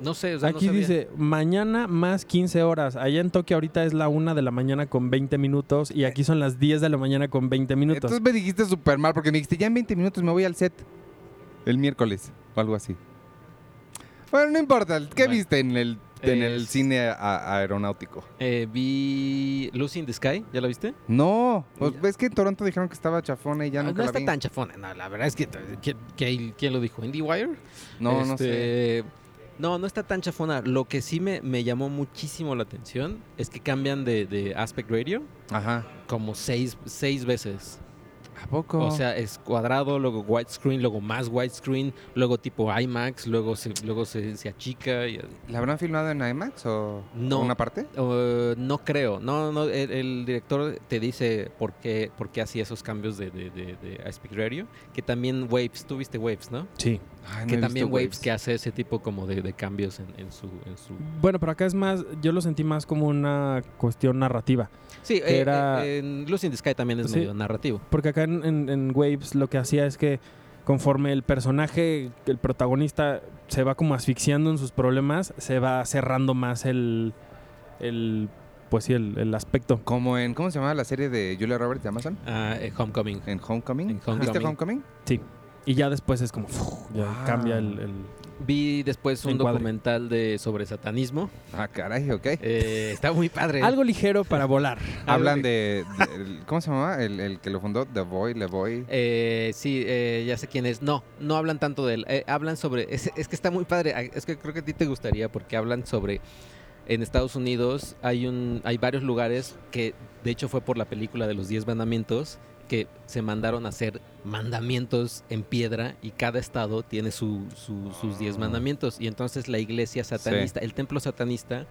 No sé, o sea, Aquí dice mañana más 15 horas. Allá en Tokio ahorita es la 1 de la mañana con 20 minutos y aquí son las 10 de la mañana con 20 minutos. Entonces me dijiste súper mal porque me dijiste, ya en 20 minutos me voy al set. El miércoles o algo así. Bueno, no importa. ¿Qué Bueno. viste en el, en el cine a- aeronáutico? Eh, vi Lucy in the Sky, ¿ya la viste? No, pues ves que en Toronto dijeron que estaba chafona y ya Ah, nunca no la está vi. tan chafona, no, la verdad es que ¿quién, quién- quién lo dijo? ¿IndieWire? No, no sé. Este, No, no está tan chafona. Lo que sí me, me llamó muchísimo la atención es que cambian de, de aspect radio Ajá. como seis, seis veces. ¿A poco? O sea, es cuadrado, luego widescreen, luego más widescreen, luego tipo IMAX, luego se, luego se, se achica. y- ¿la habrán filmado en IMAX o No. una parte? Uh, no creo. No, no, el, el director te dice por qué, por qué hacía esos cambios de, de, de, de aspect radio. Que también Waves, tú viste Waves, ¿no? Sí. Ay, no que también Waves, que hace ese tipo como de, de cambios en, en su, en su... Bueno, pero acá es más, yo lo sentí más como una cuestión narrativa. Sí, eh, era- eh, en Lucy in the Sky también es Sí. medio narrativo. Porque acá en, en- en Waves lo que hacía es que conforme el personaje, el protagonista, se va como asfixiando en sus problemas, se va cerrando más el, el pues sí, el, el aspecto. Como en, ¿cómo se llama la serie de Julia Roberts de Amazon? Ah, eh, Homecoming. En Homecoming. En Homecoming. ¿Viste Homecoming? Y ya después es como, ya Wow. cambia el, el- Vi después un Encuadre. documental de sobre satanismo. Ah, caray, ok. Eh, está muy padre. Algo ligero para volar. Hablan de, de- el- ¿Cómo se llama? El, el que lo fundó, The Boy, Le Boy. Eh, sí, eh, ya sé quién es. No, no hablan tanto de él. Eh, hablan sobre. Es, es que está muy padre. Ah, Es que creo que a ti te gustaría porque hablan sobre. En Estados Unidos hay un, hay varios lugares que, de hecho, fue por la película de los Diez Mandamientos que se mandaron a hacer mandamientos en piedra y cada estado tiene su, su- sus Diez Ah. Mandamientos y entonces la iglesia satanista, el templo satanista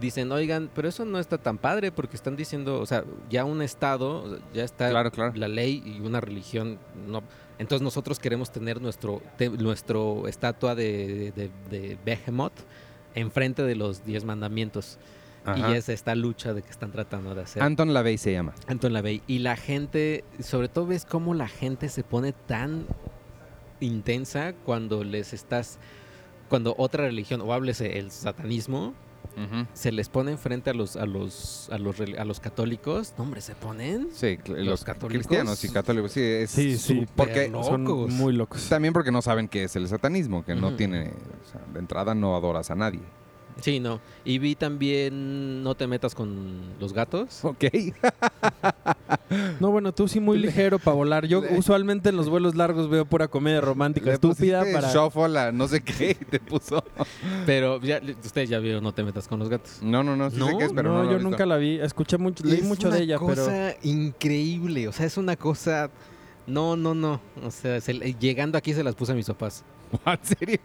dicen, oigan, pero eso no está tan padre porque están diciendo, o sea, ya un estado, ya está Claro, claro. la ley y una religión no entonces nosotros queremos tener nuestro te- nuestro estatua de, de, de Behemoth enfrente de los diez mandamientos Ajá. y es esta lucha de que están tratando de hacer Anton LaVey se llama. Anton LaVey y la gente sobre todo ves cómo la gente se pone tan intensa cuando les estás cuando otra religión o háblese el satanismo se les pone enfrente a los a los a los a los católicos no hombre se ponen Sí, Los los, católicos. cristianos y católicos. Sí, es Sí, sí. porque Pero- Son Locos. muy locos. también porque no saben qué es el satanismo, que no tiene, o sea, de entrada no adoras a nadie. Sí, no. Y vi también No te metas con los gatos. Ok. No, bueno, tú sí muy ligero para volar. Yo usualmente en los vuelos largos veo pura comedia romántica Le estúpida para... shuffle a no sé qué te puso. Pero ya, ustedes ya vieron No te metas con los gatos. No, no, no, sí sé ¿No? qué es, pero no, no, yo visto. nunca la vi. Escuché mucho, leí Es mucho una de ella, pero... cosa increíble. O sea, es una cosa... No, no, no. O sea, se- llegando aquí se las puse a mis papás. ¿En serio?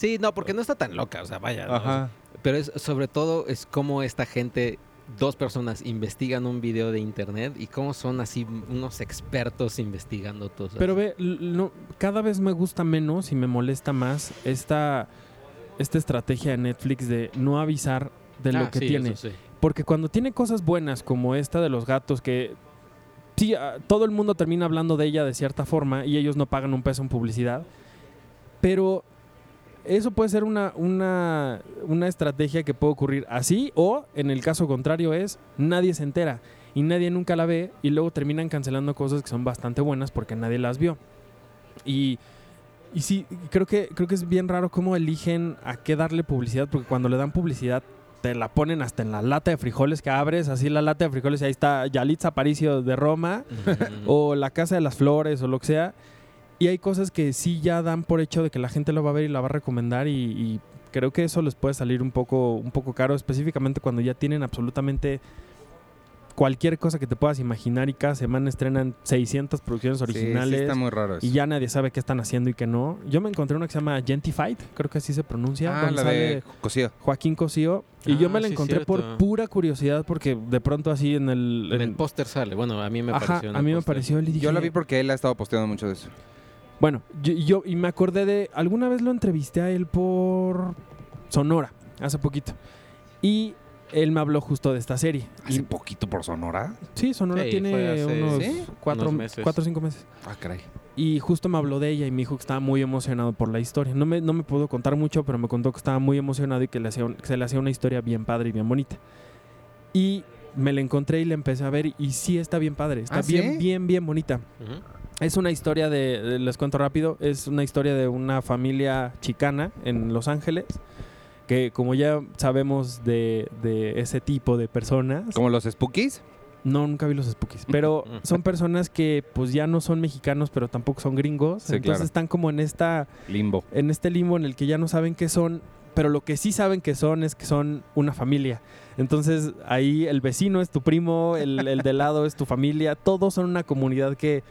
Sí, no, porque no está tan loca. O sea, vaya. ¿no? Ajá. Pero es sobre todo es cómo esta gente, dos personas investigan un video de internet y cómo son así unos expertos investigando todo. eso. Pero ve, no, cada vez me gusta menos y me molesta más esta, esta estrategia de Netflix de no avisar de Ah, lo que sí, tiene. eso sí. Porque cuando tiene cosas buenas como esta de los gatos que... Sí, ah, todo el mundo termina hablando de ella de cierta forma y ellos no pagan un peso en publicidad. Pero eso puede ser una, una, una estrategia que puede ocurrir así o en el caso contrario es nadie se entera y nadie nunca la ve y luego terminan cancelando cosas que son bastante buenas porque nadie las vio. Y, y sí, creo que, creo que es bien raro cómo eligen a qué darle publicidad porque cuando le dan publicidad te la ponen hasta en la lata de frijoles que abres, así la lata de frijoles y ahí está Yalitza Aparicio de Roma o la Casa de las Flores o lo que sea. Y hay cosas que sí ya dan por hecho de que la gente lo va a ver y la va a recomendar y, y creo que eso les puede salir un poco, un poco caro, específicamente cuando ya tienen absolutamente cualquier cosa que te puedas imaginar y cada semana estrenan 600 producciones originales. Sí, está muy raro eso. y ya nadie sabe qué están haciendo y qué no. Yo me encontré una que se llama Gentified, creo que así se pronuncia. Ah, la de Cosío. Joaquín Cosío. Y Ah, yo me la sí, encontré por pura curiosidad porque de pronto así en el... En en- el póster sale. Bueno, a mí me Ajá, pareció. a mí me pareció él y Yo la vi porque él ha estado posteando mucho de eso. Bueno, yo, yo- y me acordé de. Alguna vez lo entrevisté a él por Sonora, hace poquito. Y él me habló justo de esta serie. Hace Y- poquito por Sonora. sí, Sonora Sí, tiene hace- unos ¿Sí? cuatro, Unos meses. cuatro o cinco meses. Ah, caray. Y justo me habló de ella y me dijo que estaba muy emocionado por la historia. No me, no me pudo contar mucho, pero me contó que estaba muy emocionado y que, le hacía un- que se le hacía una historia bien padre y bien bonita. Y me la encontré y la empecé a ver y sí está bien padre. Está ¿Ah, sí? bien, bien, bien bonita. Ujú. Es una historia de, les cuento rápido, es una historia de una familia chicana en Los Ángeles, que como ya sabemos de, de ese tipo de personas, Como los Spookies. no, nunca vi los Spookies, pero son personas que pues ya no son mexicanos, pero tampoco son gringos, Sí, entonces claro. están como en esta, Limbo. en este limbo en el que ya no saben qué son, pero lo que sí saben que son es que son una familia. Entonces ahí el vecino es tu primo, el, el de lado es tu familia, todos son una comunidad que,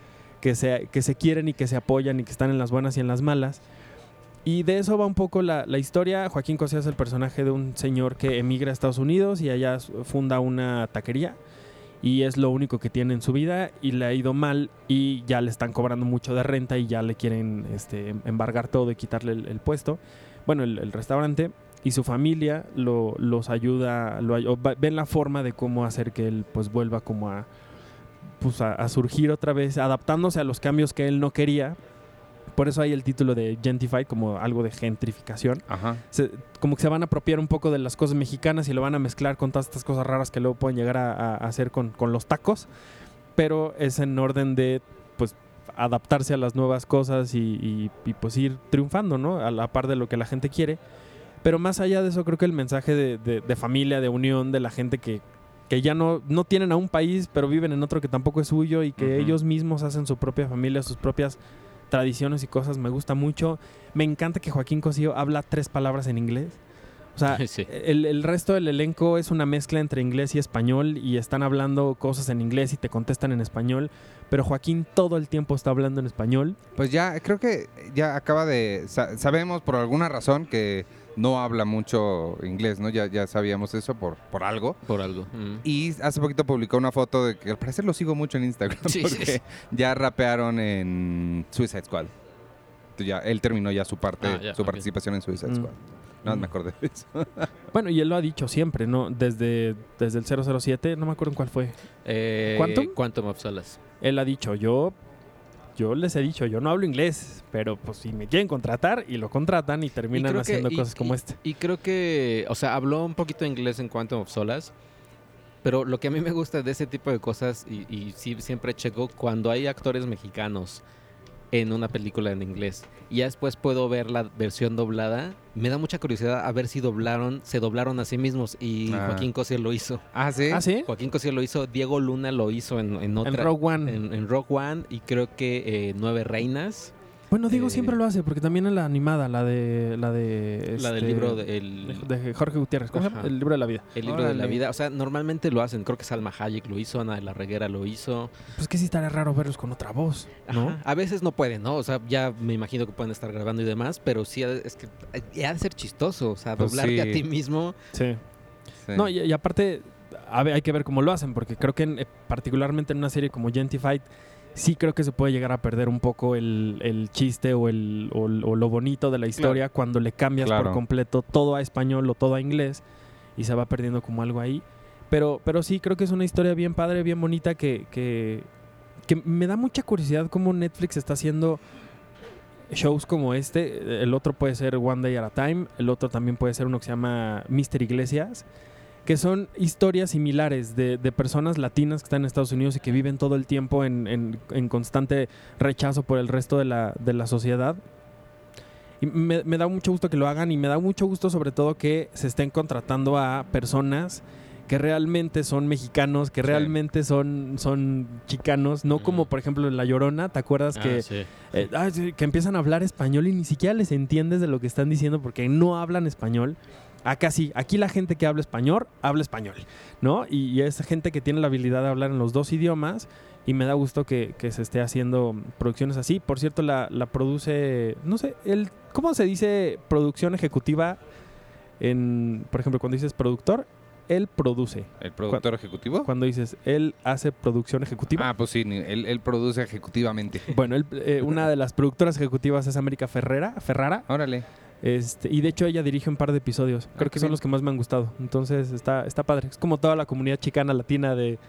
que, se, que se quieren y que se apoyan y que están en las buenas y en las malas. Y de eso va un poco la, la historia. Joaquín Cosío es el personaje de un señor que emigra a Estados Unidos y allá funda una taquería. Y es lo único que tiene en su vida y le ha ido mal y ya le están cobrando mucho de renta y ya le quieren este, em- embargar todo y quitarle el, puesto. Bueno, el, el restaurante y su familia lo, los ayuda, lo, ven la forma de cómo hacer que él pues vuelva como a, pues, a, a surgir otra vez, adaptándose a los cambios que él no quería, Por eso hay el título de Gentify como algo de gentrificación. Ajá. Se- como que se van a apropiar un poco de las cosas mexicanas y lo van a mezclar con todas estas cosas raras que luego pueden llegar a, a- hacer con, con los tacos. Pero es en orden de, pues, adaptarse a las nuevas cosas y, y- y, pues ir triunfando, ¿no? A la par de lo que la gente quiere. Pero más allá de eso, creo que el mensaje de, de- de familia, de unión, de la gente que, que ya no, no tienen a un país, pero viven en otro que tampoco es suyo y que ellos mismos hacen su propia familia, sus propias tradiciones y cosas, me gusta mucho. Me encanta que Joaquín Cosío habla tres palabras en inglés. O sea, Sí. el, el resto del elenco es una mezcla entre inglés y español y están hablando cosas en inglés y te contestan en español, pero Joaquín todo el tiempo está hablando en español. Pues ya, creo que ya acaba de... sa- sabemos por alguna razón que no habla mucho inglés, ¿no? Ya, ya sabíamos eso por, por algo. Por algo. Mm. Y hace poquito publicó una foto de que al parecer lo sigo mucho en Instagram Sí, porque sí. ya rapearon en Suicide Squad. Ya, él terminó ya su parte, Ah, su participación en Suicide Mm. Squad. No, Mm. me acordé de eso. Bueno, y él lo ha dicho siempre, ¿no? Desde, desde el 007, no me acuerdo en cuál fue. Eh, ¿Quantum? Quantum of Solace. Él ha dicho, yo, yo les he dicho, yo no hablo inglés, pero pues si me quieren contratar y lo contratan y terminan que- haciendo y- cosas como este. Y creo que, o sea, habló un poquito inglés en Quantum of Solace. Pero lo que a mí me gusta de ese tipo de cosas, y, y sí siempre checo, cuando hay actores mexicanos en una película en inglés y ya después puedo ver la versión doblada, me da mucha curiosidad a ver si doblaron, se doblaron a sí mismos y Ah. Joaquín Cosío lo hizo. Ah, sí. ¿Ah, sí? Joaquín Cosío lo hizo, Diego Luna lo hizo en, en En otra. Rogue One. en, en Rogue One y creo que eh, Nueve Reinas, Bueno, Diego eh, siempre lo hace, porque también en la animada, la de... La, de, la del este, libro de, el, de Jorge Gutiérrez, ¿cómo se llama? Ajá. El libro de la vida. el libro de la vida. O sea, normalmente lo hacen. Creo que Salma Hayek lo hizo, Ana de la Reguera lo hizo. Pues que sí estaría raro verlos con otra voz, ¿no? Ajá. A veces no pueden, ¿no? O sea, ya me imagino que pueden estar grabando y demás, pero sí es que eh, ha de ser chistoso. O sea, Pues doblarte a ti mismo. Sí. Sí. No, y, y aparte, a ver, hay que ver cómo lo hacen, porque creo que en- eh, particularmente en una serie como Gentified, sí creo que se puede llegar a perder un poco el, el chiste o, el, o, lo bonito de la historia cuando le cambias Claro. por completo todo a español o todo a inglés y se va perdiendo como algo ahí. Pero, pero sí, creo que es una historia bien padre, bien bonita, que, que, que me da mucha curiosidad cómo Netflix está haciendo shows como este. El otro puede ser One Day at a Time, el otro también puede ser uno que se llama Mister Iglesias, que son historias similares de, de personas latinas que están en Estados Unidos y que viven todo el tiempo en, en- en constante rechazo por el resto de la, de la sociedad. Y me, me da mucho gusto que lo hagan y me da mucho gusto sobre todo que se estén contratando a personas que realmente son mexicanos, que Sí. realmente son, son chicanos, no como Ujú. por ejemplo en La Llorona, ¿te acuerdas que Ah, sí. eh, ah, que empiezan a hablar español y ni siquiera les entiendes de lo que están diciendo porque no hablan español. Acá sí, aquí la gente que habla español, habla español, ¿no? Y, y es gente que tiene la habilidad de hablar en los dos idiomas y me da gusto que, que se esté haciendo producciones así. Por cierto, la, la produce, no sé, el, ¿cómo se dice producción ejecutiva en, por ejemplo, cuando dices productor? Él produce. ¿El productor ejecutivo? Cuando dices él hace producción ejecutiva. Ah, pues sí, él, él produce ejecutivamente. Bueno, él, eh, una de las productoras ejecutivas es América Ferrera, Ferrara. Órale. Este, y de hecho ella dirige un par de episodios. Creo Ah, que qué son bien. los que más me han gustado. Entonces está, está padre. Es como toda la comunidad chicana latina de,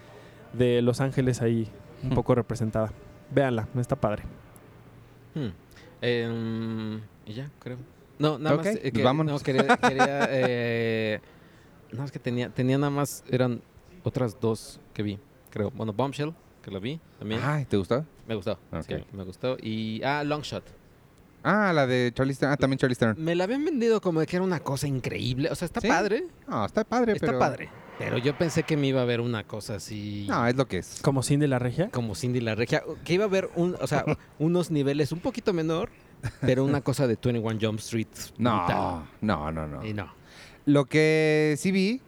de Los Ángeles ahí un Hmm. poco representada. Véanla, está padre. Hmm. Em, y ya, creo. No, nada más. eh, pues que- vámonos. No, quería. quería, eh, no, es que tenía, tenía nada más. Eran otras dos que vi, creo. Bueno, Bombshell, que la vi también. Ay, ¿te gustó? Me gustó. Sí, me gustó. Y. Ah, Longshot. Ah, la de Charlie Stern. Ah, también Charlie Stern. Me la habían vendido como de que era una cosa increíble. O sea, está ¿Sí? padre. No, está padre, Está pero... padre. Pero yo pensé que me iba a ver una cosa así. No, es lo que es. Como Cindy la Regia. como Cindy la Regia, que iba a haber un, o sea, unos niveles un poquito menor, pero una cosa de 21 Jump Street. brutal. No, no, no, no. Y no. Lo que sí vi...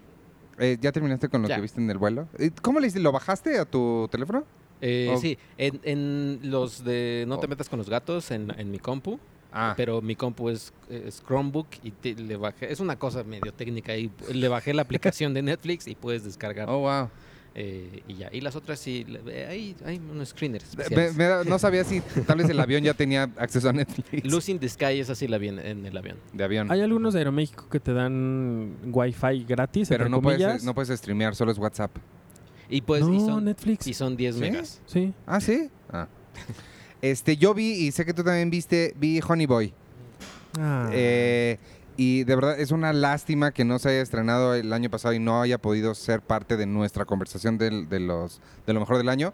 eh, ¿Ya terminaste con lo Ya. que viste en el vuelo? ¿Cómo le hiciste? ¿Lo bajaste a tu teléfono? Eh, Oh. Sí, en, en los de No te metas con los gatos en, en mi compu, Ah, pero mi compu es, es Chromebook y te- le bajé, es una cosa medio técnica y le bajé la aplicación de Netflix y puedes descargar oh, wow. eh, y ya. Y las otras sí, hay, hay unos screeners Me- especiales. me da- no sabía si tal vez el avión ya tenía acceso a Netflix. Lucy in the Sky, esa sí la vi en, en el avión. de avión. Hay algunos de Aeroméxico que te dan wifi gratis, pero entre no comillas. puedes, no puedes streamear, solo es WhatsApp. Y pues y No, son, Netflix. y son 10 ¿Sí? megas. Sí. Ah, ¿sí? Ah. Este, yo vi, y sé que tú también viste, vi Honey Boy. Ah. Eh, y de verdad es una lástima que no se haya estrenado el año pasado y no haya podido ser parte de nuestra conversación del- de, los, de lo mejor del año.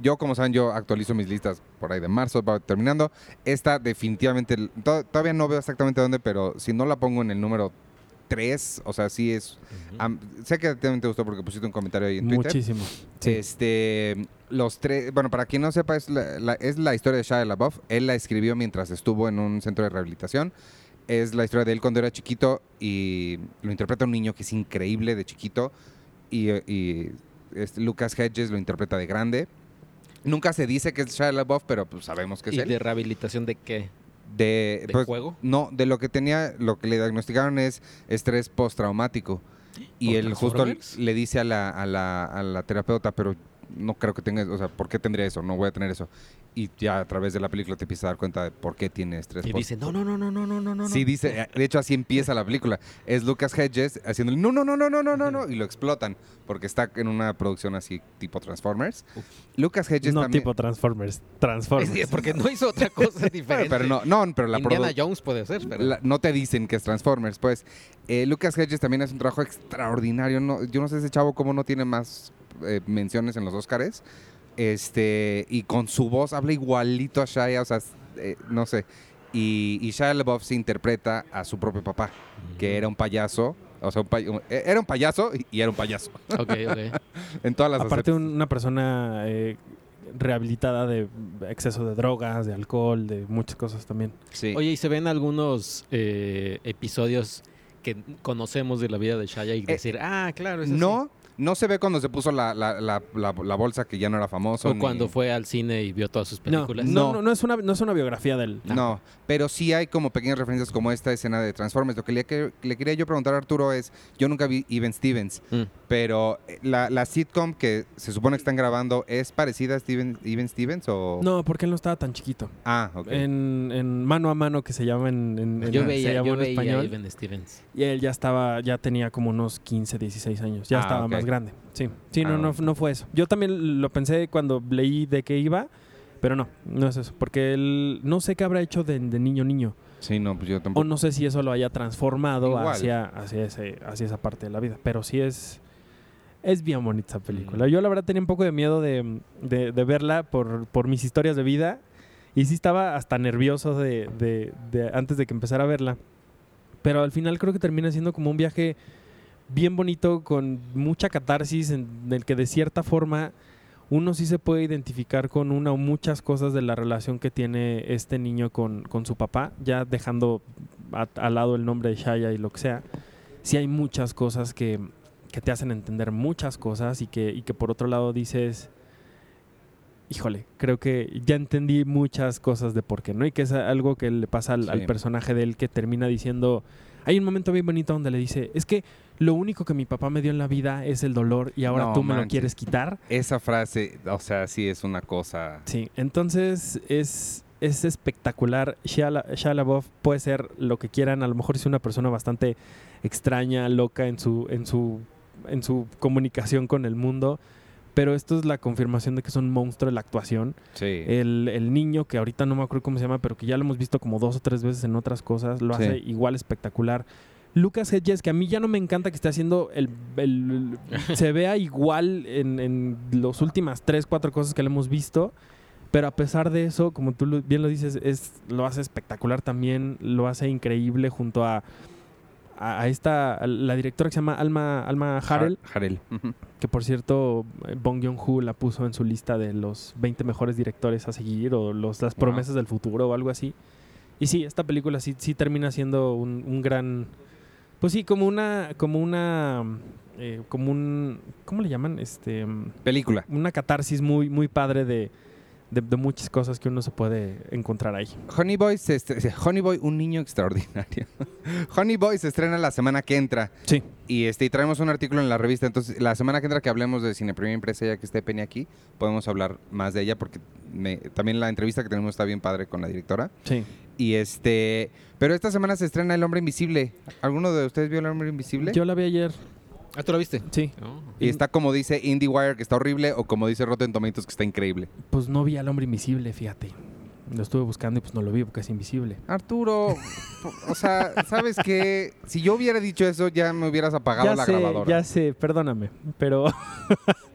Yo, como saben, yo actualizo mis listas por ahí de marzo, va terminando. Esta definitivamente, to- todavía no veo exactamente dónde, pero si no la pongo en el número 3, o sea, sí es... am- sé que también te gustó porque pusiste un comentario ahí en Twitter. Muchísimo. Sí. Este, los tres, bueno, para quien no sepa, es la, la- es la historia de Shia LaBeouf. Él la escribió mientras estuvo en un centro de rehabilitación. Es la historia de él cuando era chiquito y lo interpreta un niño que es increíble de chiquito y, y, este, Lucas Hedges lo interpreta de grande. Nunca se dice que es Shia LaBeouf, pero pues sabemos que es ¿Y él. de rehabilitación de qué? De, ¿De pues, juego? No, de lo que tenía, lo que le diagnosticaron es estrés postraumático. Y ¿O él justo le dice a la, a, la, a la terapeuta, pero no creo que tenga, o sea, ¿por qué tendría eso? No voy a tener eso. Y ya a través de la película te empiezas a dar cuenta de por qué tiene estrés Y post- dice, no, no, no, no, no, no, no, no. Sí, dice, eh, de hecho así empieza la película. Es Lucas Hedges haciendo el no, no, no, no, no, no, no, no, y lo explotan porque está en una producción así tipo Transformers. Uf. Lucas Hedges No también... tipo Transformers. Es Transformers. que- porque no hizo otra cosa diferente. pero no, no, pero la Indiana produ- Jones puede ser, pero... La- no te dicen que es Transformers, pues. Eh, Lucas Hedges también hace un trabajo extraordinario. No, yo no sé ese chavo cómo no tiene más eh, menciones en los Oscars. Este, y con su voz habla igualito a Shia, o sea, eh, no sé. Y, y Shia LaBeouf se interpreta a su propio papá, que era un payaso. O sea, un pay- un- eh, era un payaso y- era un payaso. Ok, ok. En todas las Aparte, una persona eh, rehabilitada de exceso de drogas, de alcohol, de muchas cosas también. Sí. Oye, ¿y se ven algunos eh, episodios que conocemos de la vida de Shaya y decir, ah, claro, es así"? No, se ve cuando se puso la, la- la- la- la bolsa que ya no era famoso. O ni- cuando fue al cine y vio todas sus películas. no, No. no, no es una, no es una biografía del. No, pero sí hay como pequeñas referencias como esta escena de Transformers. Lo que le, que le quería yo preguntar a Arturo es, yo nunca vi Even Stevens, Mm. Pero eh, la, la sitcom que se supone que están grabando, ¿es parecida a Steven, Even Stevens o...? No, porque él no estaba tan chiquito. Ah, ok. En, en mano a mano que se llama en, en- en- Yo se veía, llama yo en veía español. Even Stevens. Y él ya estaba, ya tenía como unos 15, 16 años. Ya Ah, estaba más grande. Sí, sí, no, Ah, no, no fue eso. Yo también lo pensé cuando leí de qué iba, pero no, no es eso. Porque él no sé qué habrá hecho de, de niño niño. Sí, no, pues yo tampoco. O no sé si eso lo haya transformado Igual. hacia, hacia, ese, hacia esa parte de la vida. Pero sí es, es bien bonita esa película. Yo la verdad tenía un poco de miedo de, de- de verla por, por mis historias de vida. Y sí estaba hasta nervioso de, antes de que empezara a verla. Pero al final creo que termina siendo como un viaje bien bonito, con mucha catarsis, en el que de cierta forma uno sí se puede identificar con una o muchas cosas de la relación que tiene este niño con, con su papá, ya dejando al lado el nombre de Shaya y lo que sea. Sí hay muchas cosas que, que te hacen entender muchas cosas y que, y que por otro lado dices, híjole, creo que ya entendí muchas cosas de por qué, ¿no? Y que es algo que le pasa al, personaje de él que termina diciendo, hay un momento bien bonito donde le dice, es que lo único que mi papá me dio en la vida es el dolor y ahora No tú me lo quieres quitar. Esa frase, o sea, sí es una cosa... Sí, entonces es, es espectacular. Shia La- Shia LaBeouf puede ser lo que quieran, a lo mejor es una persona bastante extraña, loca en su, en su, en su comunicación con el mundo, pero esto es la confirmación de que es un monstruo de la actuación. Sí. El, el niño, que ahorita no me acuerdo cómo se llama, pero que ya lo hemos visto como dos o tres veces en otras cosas, lo Sí. hace igual espectacular. Lucas Hedges, que a mí ya no me encanta que esté haciendo el... el- se vea igual en, en las últimas tres, cuatro cosas que le hemos visto, pero a pesar de eso, como tú bien lo dices, es, lo hace espectacular también, lo hace increíble junto a, a, a esta, a la directora que se llama Alma, Alma Harrell, Har- Harrell. Ujú. que por cierto, eh, Bong Joon-ho la puso en su lista de los 20 mejores directores a seguir o los, las Wow. promesas del futuro o algo así. Y sí, esta película sí, sí termina siendo un, un gran... Pues sí, como una... Como una... eh, como un... ¿Cómo le llaman? Este... Película. Una catarsis muy, muy padre de, de, de muchas cosas que uno se puede encontrar ahí. Honey Boy, se Honey Boy, un niño extraordinario. Honey Boy se estrena la semana que entra. Sí. Y este y traemos un artículo en la revista. Entonces, la semana que entra que hablemos de Cine Primera Impresa, ya que esté Penny aquí, podemos hablar más de ella porque me- también la entrevista que tenemos está bien padre con la directora. Sí. Y este. Pero esta semana se estrena El Hombre Invisible. ¿Alguno de ustedes vio El Hombre Invisible? Yo la vi ayer. Ah, ¿tú la viste? Sí. Oh. Y está como dice IndieWire, que está horrible, o como dice Rotten Tomatoes, que está increíble. Pues no vi al hombre invisible, fíjate. Lo estuve buscando y pues no lo vi porque es invisible. Arturo, o sea, ¿sabes qué? Si yo hubiera dicho eso, ya me hubieras apagado ya la sé, grabadora. ya sé, perdóname, pero...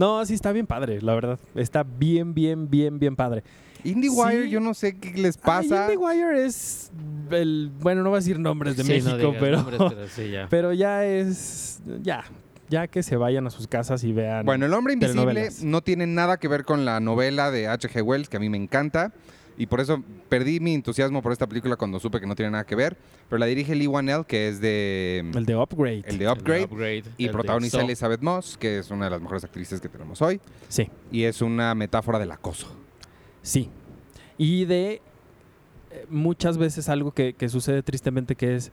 no, sí está bien padre, la verdad. Está bien, bien, bien, bien padre. IndieWire, Sí. yo no sé qué les Ah, pasa. IndieWire es el... Bueno, no voy a decir nombres de Sí, no México, digas pero... nombres, pero sí, ya. Pero ya es. Ya. Ya que se vayan a sus casas y vean. Bueno, El Hombre Invisible no tiene nada que ver con la novela de H.G. Wells, que a mí me encanta. Y por eso perdí mi entusiasmo por esta película cuando supe que no tiene nada que ver. Pero la dirige Lee Wanell, que es de el de Upgrade. el de Upgrade. Upgrade, y el de protagoniza a Saw. Elizabeth Moss, que es una de las mejores actrices que tenemos hoy. Sí, Y es una metáfora del acoso. sí. Y de eh, muchas veces algo que, que sucede tristemente que es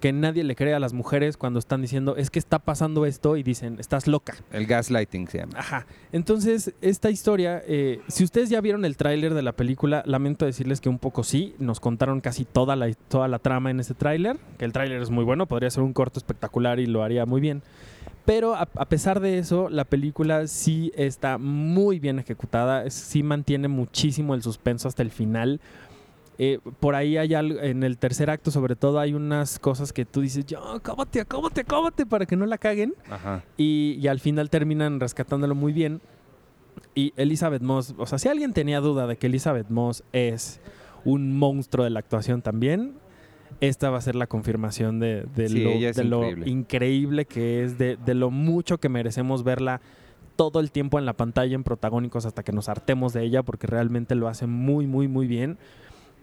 que nadie le cree a las mujeres cuando están diciendo es que está pasando esto y dicen estás loca. El gaslighting se llama. Ajá. Entonces, esta historia, eh, si ustedes ya vieron el tráiler de la película, lamento decirles que un poco sí, nos contaron casi toda la, toda la trama en ese tráiler, que el tráiler es muy bueno, podría ser un corto espectacular y lo haría muy bien. Pero a, a pesar de eso, la película sí está muy bien ejecutada, sí mantiene muchísimo el suspenso hasta el final. Eh, por ahí hay algo, en el tercer acto sobre todo hay unas cosas que tú dices, yo, acóbate, acóbate, acóbate para que no la caguen Ajá. y, y al final terminan rescatándolo muy bien. Y Elizabeth Moss, o sea, si alguien tenía duda de que Elizabeth Moss es un monstruo de la actuación también, esta va a ser la confirmación de, de Sí, lo, de lo increíble. increíble que es, de, de lo mucho que merecemos verla todo el tiempo en la pantalla en protagónicos hasta que nos hartemos de ella porque realmente lo hace muy, muy, muy bien.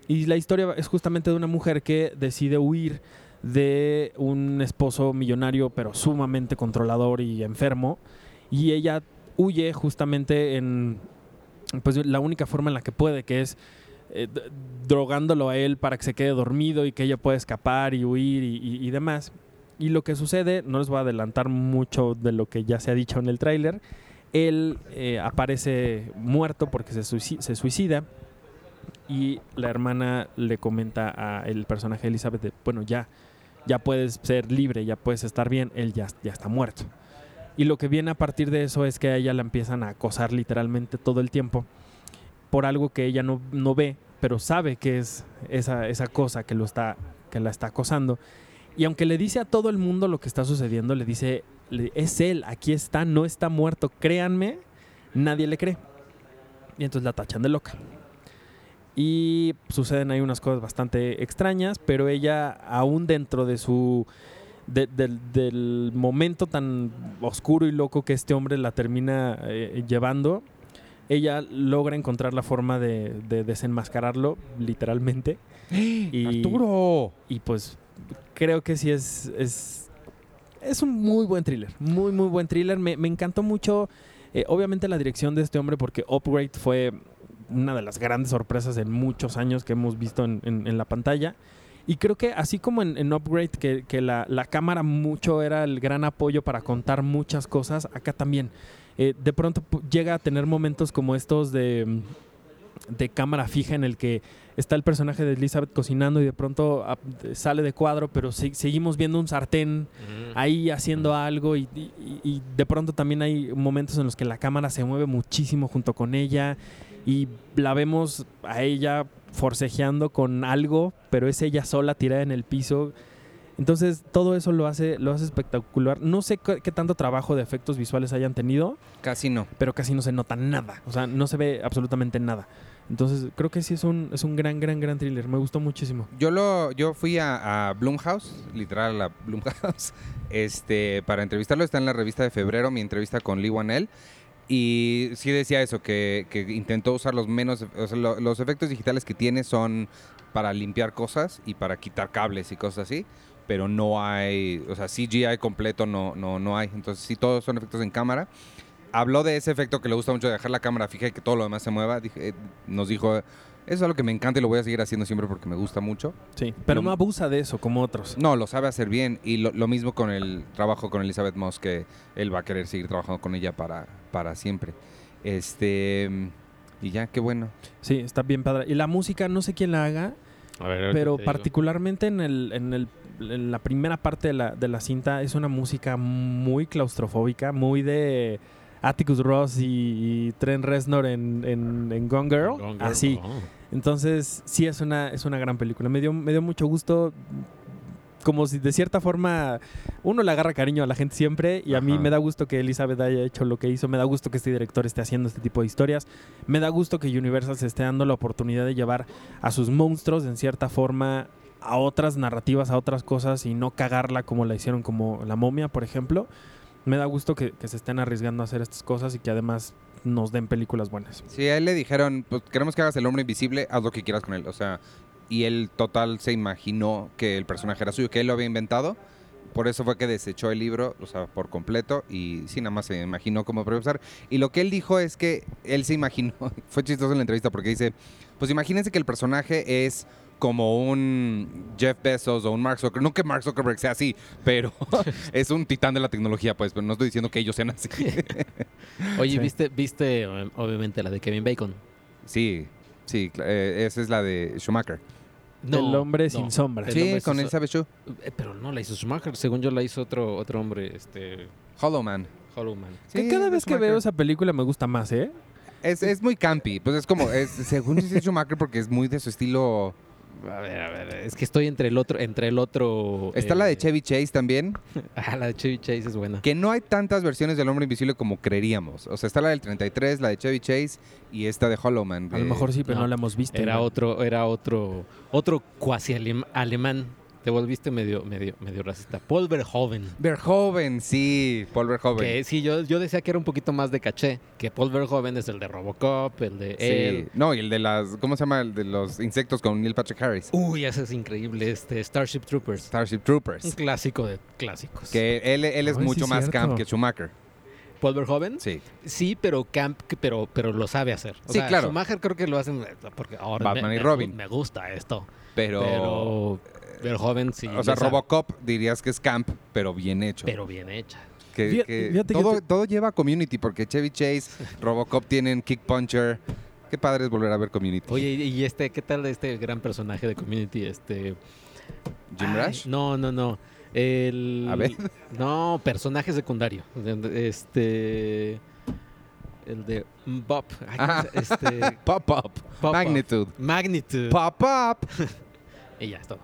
Y la historia es justamente de una mujer que decide huir de un esposo millonario pero sumamente controlador y enfermo. Y ella huye justamente en pues la única forma en la que puede que es eh, drogándolo a él para que se quede dormido y que ella pueda escapar y huir y, y- y demás. Y lo que sucede no les voy a adelantar mucho de lo que ya se ha dicho en el tráiler él eh, aparece muerto porque se, suici- se suicida y la hermana le comenta al personaje de Elizabeth bueno, ya, ya puedes ser libre, ya puedes estar bien, él ya, ya está muerto. Y lo que viene a partir de eso es que a ella la empiezan a acosar literalmente todo el tiempo por algo que ella no, no ve, pero sabe que es esa, esa cosa que, lo está, que la está acosando. Y aunque le dice a todo el mundo lo que está sucediendo, le dice, es él, aquí está, no está muerto, créanme, nadie le cree. Y entonces la tachan de loca. Y suceden ahí unas cosas bastante extrañas, pero ella, aún dentro de su. de- del, del momento tan oscuro y loco que este hombre la termina eh, llevando, ella logra encontrar la forma de, de desenmascararlo, literalmente. Y- ¡Arturo! Y pues creo que sí es, es, es un muy buen thriller. Muy, muy buen thriller. Me, me encantó mucho, eh, obviamente, la dirección de este hombre, porque Upgrade fue una de las grandes sorpresas en muchos años que hemos visto en, en- en la pantalla. Y creo que así como en, en Upgrade, que, que la, la cámara mucho era el gran apoyo para contar muchas cosas, acá también. Eh, de pronto llega a tener momentos como estos de, de cámara fija en el que está el personaje de Elizabeth cocinando y de pronto ah, sale de cuadro, pero se- seguimos viendo un sartén ahí haciendo algo y, y- y de pronto también hay momentos en los que la cámara se mueve muchísimo junto con ella y la vemos a ella forcejeando con algo, pero es ella sola tirada en el piso. Entonces todo eso lo hace, lo hace espectacular. No sé qué, qué tanto trabajo de efectos visuales hayan tenido, Casi no. pero casi no se nota nada. O sea, no se ve absolutamente nada. Entonces creo que sí es un, es un gran, gran, gran thriller. Me gustó muchísimo. Yo lo, yo fui a, a Blumhouse, literal a Blumhouse, este, para entrevistarlo. Está en la revista de febrero, mi entrevista con Lee Wanell. Y sí decía eso, que, que intentó usar los menos, o sea, lo- los efectos digitales que tiene son para limpiar cosas y para quitar cables y cosas así, pero no hay, o sea, CGI completo no, no, no hay. Entonces sí, todos son efectos en cámara. Habló de ese efecto que le gusta mucho de dejar la cámara fija y que todo lo demás se mueva. Dije- eh, nos dijo, eso es algo que me encanta y lo voy a seguir haciendo siempre porque me gusta mucho. Sí, pero Lo- no abusa de eso como otros. No, lo sabe hacer bien. Y lo, lo mismo con el trabajo con Elizabeth Moss, que él va a querer seguir trabajando con ella para, para siempre. Este. Y ya, qué bueno. Sí, está bien padre. Y la música, no sé quién la haga, A ver, ahorita pero particularmente en, el, en, el, en la primera parte de la, de la cinta es una música muy claustrofóbica, muy de Atticus Ross y, y Trent Reznor en, en, en Gone Girl. Gone Girl, Así. oh. Entonces, sí es una, es una gran película. Me dio, me dio mucho gusto. Como si de cierta forma uno le agarra cariño a la gente siempre y a mí me da gusto que Elizabeth haya hecho lo que hizo, me da gusto que este director esté haciendo este tipo de historias, me da gusto que Universal se esté dando la oportunidad de llevar a sus monstruos en cierta forma a otras narrativas, a otras cosas y no cagarla como la hicieron como la momia, por ejemplo. Me da gusto que, que se estén arriesgando a hacer estas cosas y que además nos den películas buenas. Sí, a él le dijeron, pues queremos que hagas el hombre invisible, haz lo que quieras con él. O sea, y él total se imaginó que el personaje era suyo, que él lo había inventado. Por eso fue que desechó el libro, o sea, por completo, y sí, nada más se imaginó cómo profesor. Y lo que él dijo es que él se imaginó, fue chistoso en la entrevista porque dice, pues imagínense que el personaje es como un Jeff Bezos o un Mark Zuckerberg, no que Mark Zuckerberg sea así, pero es un titán de la tecnología, pues, pero no estoy diciendo que ellos sean así. Oye, Sí. ¿viste, viste obviamente la de Kevin Bacon? Sí, sí, eh, esa es la de Schumacher. El hombre sin sombra. Sí, hombre con Elizabeth Shue. Eh, Pero no la hizo Schumacher, según yo la hizo otro, otro hombre, este, Hollow Man. Hollow Man. Que cada vez que veo esa película me gusta más, ¿eh? Es, es muy campy. Pues es como, es, según dice Schumacher, porque es muy de su estilo. A ver, a ver, es que estoy entre el otro, entre el otro. Está la de eh, Chevy Chase también, Ah, la de Chevy Chase es buena. que no hay tantas versiones del hombre invisible como creeríamos. O sea, está la del 33, la de Chevy Chase y esta de Hollow Man. A lo mejor sí, pero no, no, la hemos visto. Era ¿no? otro, era otro, otro cuasi alem- alemán. Te volviste medio, medio, medio racista. Paul Verhoeven. Verhoeven, sí, Paul Verhoeven. Que sí, yo, yo decía que era un poquito más de caché. Que Paul Verhoeven es el de Robocop, el de Sí. él. No, y el de las, ¿cómo se llama? El de los insectos con Neil Patrick Harris. Uy, ese es increíble. Este Starship Troopers. Starship Un Troopers. clásico de clásicos. Que él, él es Ay, sí, mucho más cierto. camp que Schumacher. Paul Verhoeven. Sí. Sí, pero Camp, pero, pero lo sabe hacer. O Sí, sea, claro. Schumacher creo que lo hacen porque ahora Batman me, y Robin. Me gusta esto. Pero. Pero, Verhoeven sí. o sea, Robocop dirías que es camp, pero bien hecho. Pero bien hecha. Que, Fíjate- que fíjate que todo, te- todo lleva a Community, porque Chevy Chase, Robocop tienen Kick Puncher. Qué padre es volver a ver Community. Oye, y este, ¿qué tal de este gran personaje de Community? Este. Jim Ay, Rush. No, no, no. El. A ver. No, personaje secundario. Este. El de ¿cómo se- Este. Pop Up. Pop-Up. Magnitude. Magnitude. Pop Up. Y ya es todo.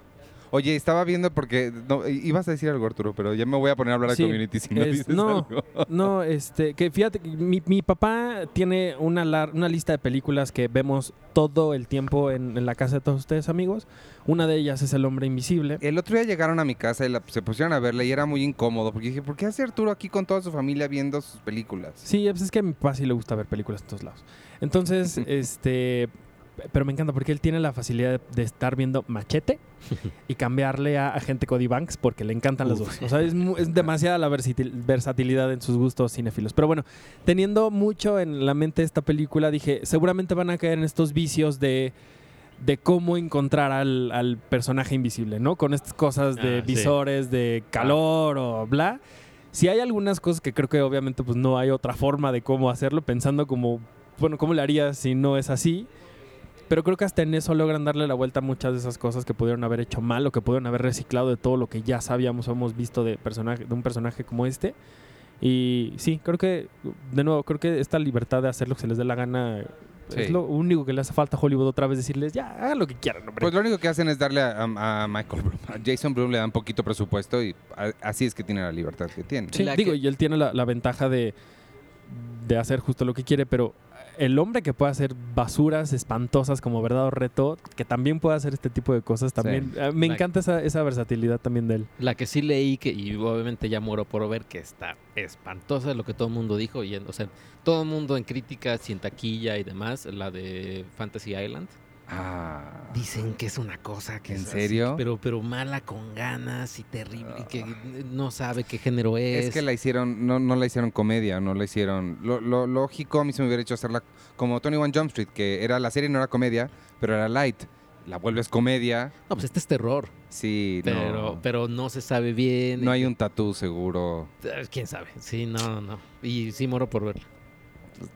Oye, estaba viendo porque no, ibas a decir algo, Arturo, pero ya me voy a poner a hablar Sí, de Community si no es- dices no. algo. No, este, que fíjate, mi, mi papá tiene una, lar- una lista de películas que vemos todo el tiempo en, en la casa de todos ustedes, amigos. Una de ellas es El Hombre Invisible. El otro día llegaron a mi casa y la- se pusieron a verla y era muy incómodo porque dije, ¿por qué hace Arturo aquí con toda su familia viendo sus películas? Sí, pues es que a mi papá sí le gusta ver películas en todos lados. Entonces, este, pero me encanta porque él tiene la facilidad de, de estar viendo Machete y cambiarle a Agente Cody Banks porque le encantan las Uf. dos. O sea, es, es demasiada la versatil- versatilidad en sus gustos cinéfilos. Pero bueno, teniendo mucho en la mente esta película, dije, seguramente van a caer en estos vicios de de cómo encontrar al, al personaje invisible, ¿no? Con estas cosas de Ah, sí. visores, de calor o bla. Si hay algunas cosas que creo que obviamente pues no hay otra forma de cómo hacerlo, pensando como, bueno, ¿cómo le harías si no es así? Pero creo que hasta en eso logran darle la vuelta a muchas de esas cosas que pudieron haber hecho mal o que pudieron haber reciclado de todo lo que ya sabíamos o hemos visto de, personaje, de un personaje como este. Y sí, creo que, de nuevo, creo que esta libertad de hacer lo que se les dé la gana Sí. es lo único que le hace falta a Hollywood otra vez decirles, ya, hagan lo que quieran, hombre. Pues lo único que hacen es darle a, a- a Michael Bloom, a Jason Bloom le dan poquito presupuesto y a- así es que tiene la libertad que tiene. Sí, La digo, que- y él tiene la, la ventaja de, de hacer justo lo que quiere, pero el hombre que puede hacer basuras espantosas como verdad o reto, que también puede hacer este tipo de cosas, también eh, me La- encanta esa, esa versatilidad también de él. La que sí leí, que, y obviamente ya muero por ver, que está espantosa lo que todo el mundo dijo. Y, en- o sea, todo el mundo en críticas en taquilla y demás, la de Fantasy Island. Ah. Dicen que es una cosa que ¿En es así, serio? pero, pero mala con ganas y terrible, y que no sabe qué género es. Es que la hicieron, no, no la hicieron comedia, no la hicieron. Lo, lo lógico a mí se me hubiera hecho hacerla como Tony One Jump Street, que era la serie no era comedia, pero era light. La vuelves comedia, No, pues este es terror, sí, pero no. pero no se sabe bien. No hay un tatú seguro. Eh, ¿Quién sabe? Sí, no, no. Y sí muero por verlo.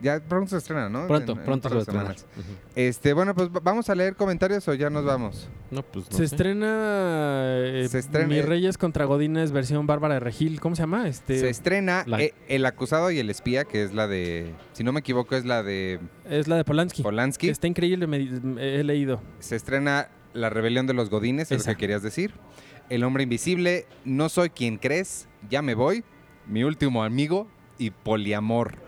Ya pronto se estrena, ¿no? Pronto, En- pronto se va de a estrenar. semanas. Ujú. Este, bueno, pues va- vamos a leer comentarios o ya nos vamos. No, pues no Se sé. estrena, eh, Se estrena- Mi Reyes contra Godines versión Bárbara de Regil. ¿Cómo se llama? Este, Se estrena la- eh, El acusado y el espía, que es la de, si no me equivoco, es la de es la de Polanski. Polanski. Está increíble, me, he leído. Se estrena La rebelión de los godines, es lo que querías decir. El hombre invisible, No soy quien crees, ya me voy, Mi último amigo y Poliamor.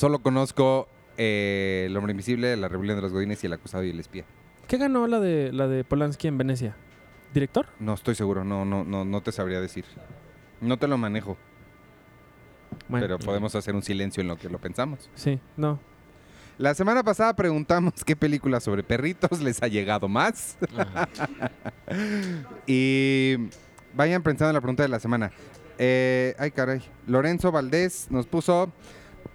Solo conozco eh, El hombre invisible, La rebelión de los godines y El acusado y el espía. ¿Qué ganó la de, la de Polanski en Venecia? ¿Director? No estoy seguro, no, no, no, no te sabría decir. No te lo manejo, Bueno, pero podemos hacer un silencio en lo que lo pensamos. sí, no. La semana pasada preguntamos qué película sobre perritos les ha llegado más. Y vayan pensando en la pregunta de la semana. Eh, ay, caray. Lorenzo Valdés nos puso.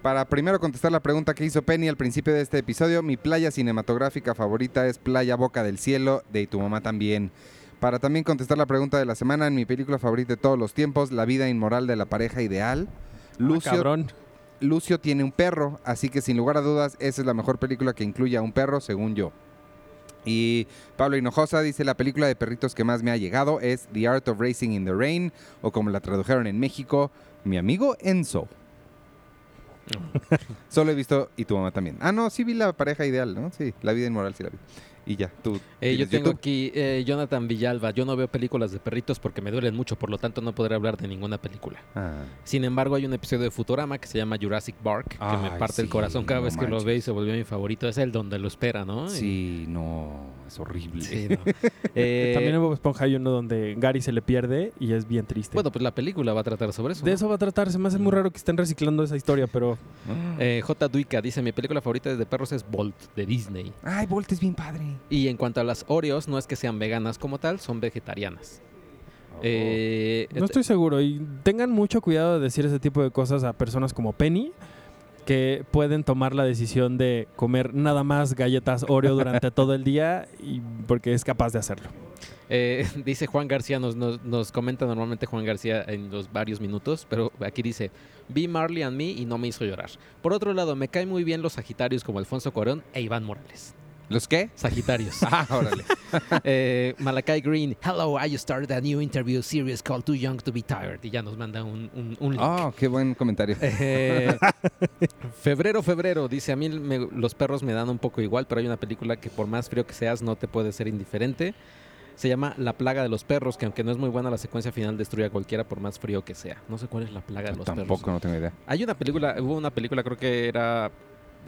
Para primero contestar la pregunta que hizo Penny al principio de este episodio, mi playa cinematográfica favorita es Playa Boca del Cielo, de Y tu mamá también. Para también contestar la pregunta de la semana, en mi película favorita de todos los tiempos, La vida inmoral de la pareja ideal. Lucio, Ah, cabrón. Lucio tiene un perro, así que sin lugar a dudas, esa es la mejor película que incluye a un perro, según yo. Y Pablo Hinojosa dice, la película de perritos que más me ha llegado es The Art of Racing in the Rain, o como la tradujeron en México, Mi amigo Enzo. Solo he visto, y tu mamá también. Ah, no, sí vi la pareja ideal, ¿no? Sí, la vida inmoral sí la vi. Y ya, tú. Eh, yo tengo YouTube. aquí eh, Jonathan Villalba. Yo no veo películas de perritos porque me duelen mucho, por lo tanto no podré hablar de ninguna película. Ah, Sin embargo, hay un episodio de Futurama que se llama Jurassic Park, que me parte el corazón cada no vez que lo manches. ve y se volvió mi favorito. Es el donde lo espera, ¿no? sí, no, es horrible. Sí, no. Eh, También en Bob Esponja hay uno donde Gary se le pierde y es bien triste. Bueno, pues la película va a tratar sobre eso. de ¿no? eso va a tratar. Se me hace muy raro que estén reciclando esa historia, pero Eh, J. Duica dice: Mi película favorita de perros es Bolt, de Disney. Ay, Bolt es bien padre. Y en cuanto a las Oreos, no es que sean veganas como tal, son vegetarianas. Eh, no estoy seguro. Y tengan mucho cuidado de decir ese tipo de cosas a personas como Penny, que pueden tomar la decisión de comer nada más galletas Oreo durante todo el día y porque es capaz de hacerlo. Eh, dice Juan García, nos, nos, nos comenta normalmente Juan García en los varios minutos, pero aquí dice, vi Marley and Me y no me hizo llorar. Por otro lado, me caen muy bien los Sagitarios como Alfonso Cuarón e Iván Morales. ¿Los qué? Sagitarios. Ah, órale. eh, Malakai Green, hello, I started a new interview series called Too Young to Be Tired. Y ya nos manda un, un, un link. Oh, qué buen comentario. Eh, febrero, febrero, dice, a mí me- los perros me dan un poco igual, pero hay una película que por más frío que seas no te puede ser indiferente. Se llama La plaga de los perros, que aunque no es muy buena, la secuencia final destruye a cualquiera por más frío que sea. No sé cuál es la plaga de los Tampoco, perros. no tengo idea. Hay una película, hubo una película, creo que era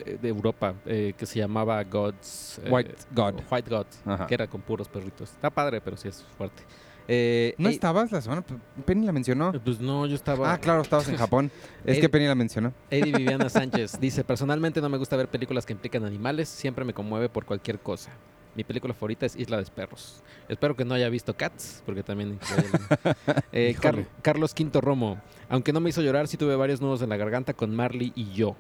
de, de Europa, eh, que se llamaba Gods. eh, White God. White God, Ajá. que era con puros perritos. Está padre, pero sí es fuerte. Eh, ¿No eh, estabas la semana? Penny la mencionó. Pues no, yo estaba... Ah, claro, estabas en Japón. Es Eh, que Penny la mencionó. Eddie Viviana Sánchez dice, personalmente no me gusta ver películas que implican animales, siempre me conmueve por cualquier cosa. Mi película favorita es Isla de Perros. Espero que no haya visto Cats, porque también... Eh, Car-. Carlos Quinto Romo. Aunque no me hizo llorar, sí tuve varios nudos en la garganta con Marley y yo.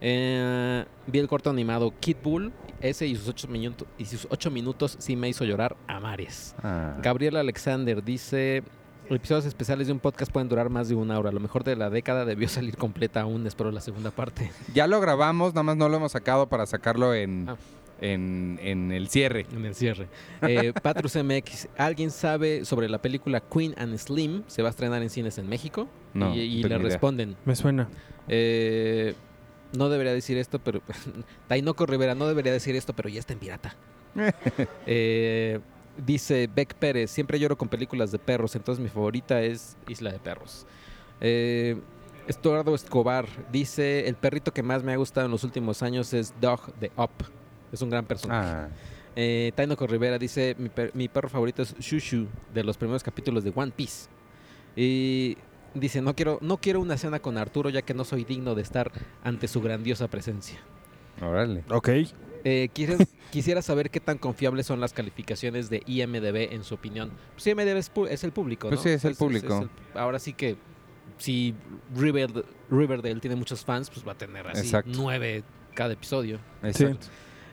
Eh, vi el corto animado Kid Bull, ese y sus, ocho minutos, y sus ocho minutos sí me hizo llorar a mares. Ah. Gabriel Alexander dice: Episodios especiales de un podcast pueden durar más de una hora. Lo mejor de la década debió salir completa aún. Espero la segunda parte. Ya lo grabamos, nada más no lo hemos sacado para sacarlo en, Ah. en, en el cierre. En el cierre. Eh, Patrus MX: ¿Alguien sabe sobre la película Queen and Slim? Se va a estrenar en cines en México. No, y le idea. responden: Me suena. eh, No debería decir esto, pero. Tainoco Rivera, no debería decir esto, pero ya está en pirata. Eh, dice Beck Pérez, siempre lloro con películas de perros, entonces mi favorita es Isla de Perros. Eh, Estuardo Escobar dice, el perrito que más me ha gustado en los últimos años es Dog de Up. Es un gran personaje. Ah, Eh, Tainoco Rivera dice, mi, per- mi perro favorito es Shushu, de los primeros capítulos de One Piece. Y dice, no quiero, no quiero una cena con Arturo ya que no soy digno de estar ante su grandiosa presencia. órale. Ok. Eh, quieres- quisiera saber qué tan confiables son las calificaciones de IMDB en su opinión. Pues IMDB es, pu- es el público, Pues ¿no? sí, es el público. el- ahora sí que si Riverdale, Riverdale tiene muchos fans, pues va a tener así Exacto. nueve cada episodio. Exacto.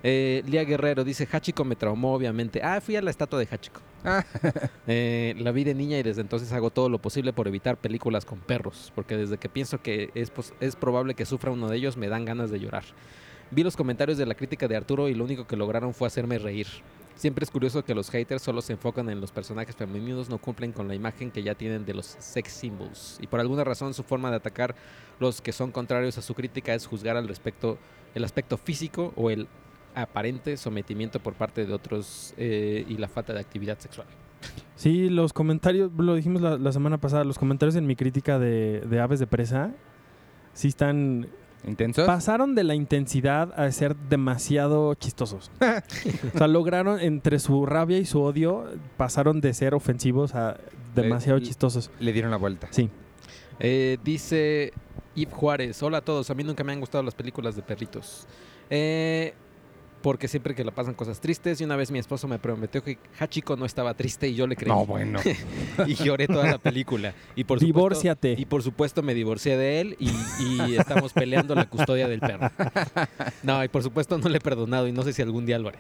Eh, Lía Guerrero dice, Hachiko me traumó, obviamente. Ah, fui a la estatua de Hachiko. Ah. Eh, la vi de niña y desde entonces hago todo lo posible por evitar películas con perros, porque desde que pienso que es, es probable que sufra uno de ellos, me dan ganas de llorar. Vi los comentarios de la crítica de Arturo y lo único que lograron fue hacerme reír. Siempre es curioso que los haters solo se enfocan en los personajes femeninos, no cumplen con la imagen que ya tienen de los sex symbols. Y por alguna razón su forma de atacar los que son contrarios a su crítica es juzgar al respecto el aspecto físico o el aparente sometimiento por parte de otros eh, y la falta de actividad sexual. Sí, los comentarios, lo dijimos la, la semana pasada, los comentarios en mi crítica de, de Aves de Presa sí están... ¿Intensos? Pasaron de la intensidad a ser demasiado chistosos. o sea, lograron entre su rabia y su odio, pasaron de ser ofensivos a demasiado Eh, chistosos. Le dieron la vuelta. Sí. Eh, dice Yves Juárez, hola a todos, a mí nunca me han gustado las películas de perritos. Eh, porque siempre que la pasan cosas tristes y una vez mi esposo me prometió que Hachiko no estaba triste y yo le creí. No, bueno. y lloré toda la película. Y por supuesto- Divórciate. y por supuesto me divorcié de él y, y estamos peleando la custodia del perro. No, y por supuesto no le he perdonado y no sé si algún día lo haré.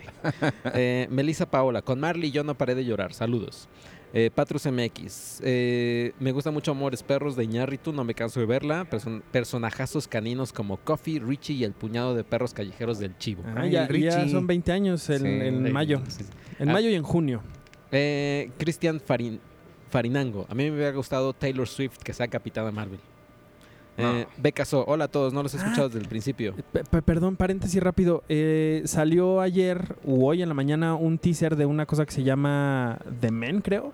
Eh, Melissa Paola, con Marley yo no paré de llorar. Saludos. Eh, Patrus MX, eh, me gusta mucho Amores Perros de Iñárritu, no me canso de verla. Person- personajazos caninos como Coffee, Richie y el puñado de perros callejeros del Chivo. Ah, ya, son 20 años en, Sí. en mayo. sí. En Ah. mayo y en junio. Eh, Cristian Farin- Farinango. A mí me hubiera gustado Taylor Swift que sea Capitana Marvel. Eh, Beca So, hola a todos, no los he escuchado desde el principio. Pe- perdón, paréntesis rápido. Eh, salió ayer o hoy en la mañana un teaser de una cosa que se llama The Men, creo.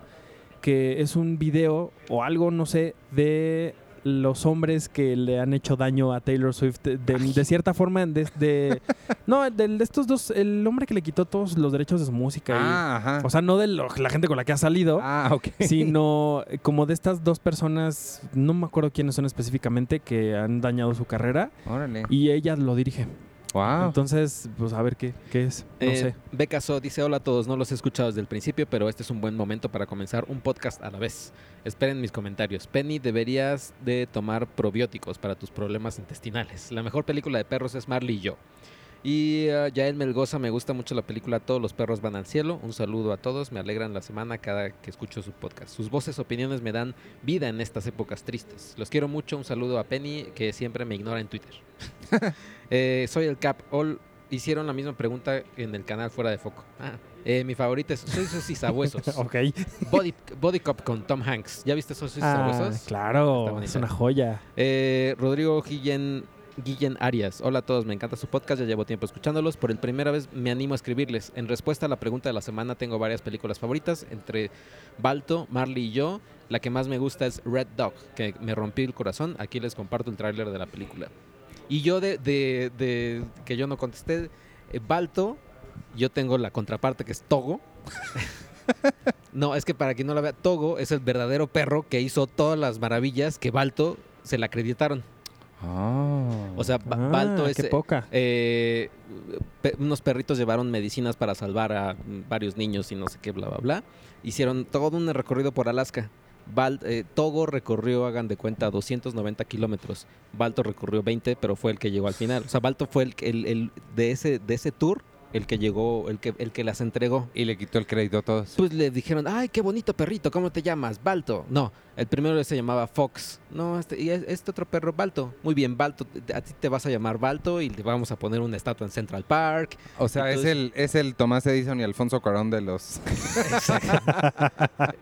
Que es un video o algo, no sé, de los hombres que le han hecho daño a Taylor Swift. De, de- de cierta forma, de, de- no, de, de estos dos, el hombre que le quitó todos los derechos de su música. y- Ah, ajá. o sea, no de lo- la gente con la que ha salido. ah, sino como de estas dos personas, no me acuerdo quiénes son específicamente, que han dañado su carrera Órale. y ella lo dirige. Wow. Entonces, pues a ver qué, qué es. No Eh, sé. Beca So dice: Hola a todos, no los he escuchado desde el principio, pero este es un buen momento para comenzar un podcast a la vez. Esperen mis comentarios. Penny, deberías de tomar probióticos para tus problemas intestinales. La mejor película de perros es Marley y yo. Y uh, Yael Melgoza, me gusta mucho la película Todos los perros van al cielo. Un saludo a todos, me alegran la semana cada que escucho su podcast. Sus voces, opiniones me dan vida en estas épocas tristes. Los quiero mucho, un saludo a Penny, que siempre me ignora en Twitter. Eh, soy el Cap. All hicieron la misma pregunta en el canal Fuera de Foco. Ah, eh, mi favorita es Soy sus sabuesos. Ok. Body, Body Cop con Tom Hanks. ¿Ya viste sus Ah, sabuesos? Está claro, es una joya. Eh, Rodrigo Guillén, Guillén Arias. Hola a todos, me encanta su podcast, ya llevo tiempo escuchándolos. Por el primera vez me animo a escribirles. En respuesta a la pregunta de la semana, tengo varias películas favoritas. Entre Balto, Marley y yo, la que más me gusta es Red Dog, que me rompí el corazón. Aquí les comparto el tráiler de la película. Y yo de, de- de- que yo no contesté, eh, Balto, yo tengo la contraparte que es Togo. no, es que para quien no la vea, Togo es el verdadero perro que hizo todas las maravillas que Balto se le acreditaron. Ah. O sea, Ba- Ah, Balto es... qué poca. eh, pe- unos perritos llevaron medicinas para salvar a varios niños y no sé qué, bla, bla, bla. Hicieron todo un recorrido por Alaska. Bal- eh, Togo recorrió, hagan de cuenta, 290 kilómetros. Balto recorrió 20, pero fue el que llegó al final. O sea, Balto fue el, el- el- de, ese, de ese tour el que llegó, el que, el que las entregó. y le quitó el crédito a todos. Pues le dijeron, ay, qué bonito perrito, ¿cómo te llamas? Balto. No, el primero se llamaba Fox. No, este, y es- este otro perro, Balto. Muy bien, Balto, a ti te vas a llamar Balto y le vamos a poner una estatua en Central Park. O sea, es el, es el Tomás Edison y Alfonso Cuarón de los...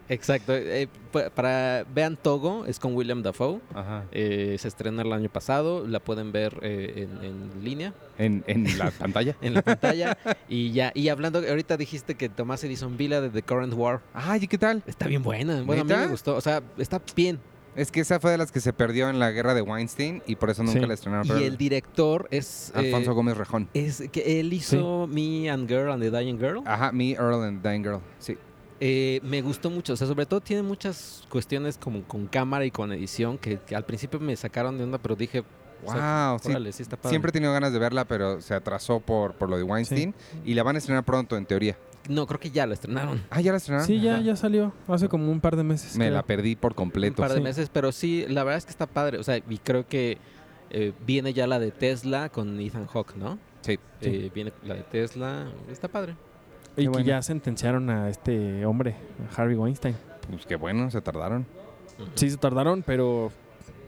Exacto. eh, pa- para vean Togo, es con William Dafoe. Ajá. Eh, se estrenó el año pasado, la pueden ver eh, en, en línea, En, en la pantalla. en la pantalla. y ya, y hablando, ahorita dijiste que Tomás Edison Villa de The Current War. Ay, ¿y qué tal? Está bien buena. Bueno, a mí me gustó. O sea, está bien. Es que esa fue de las que se perdió en la guerra de Weinstein y por eso nunca Sí. la estrenaron. Y el director es. eh, Alfonso Gómez Rejón. es que él hizo Me and Girl and the Dying Girl. Ajá, Me, Earl and Dying Girl. Sí. Eh, me gustó mucho. O sea, sobre todo tiene muchas cuestiones como con cámara y con edición que, que al principio me sacaron de onda, pero dije, o sea, Wow, sí. órale, sí está padre. Siempre he tenido ganas de verla, pero se atrasó por, por lo de Weinstein. Y la van a estrenar pronto, en teoría. No, creo que ya la estrenaron. Ah, ¿ya la estrenaron? Sí, ya, Ajá. ya salió. Hace como un par de meses. Me creo. la perdí por Un completo. par de sí. meses, pero sí, la verdad es que está padre. O sea, y creo que eh, viene ya la de Tesla con Ethan Hawke, ¿no? Sí. Eh, viene la de Tesla. Está padre. Y que bueno. ya sentenciaron a este hombre, a Harvey Weinstein. Pues qué bueno, se tardaron. Sí se tardaron, pero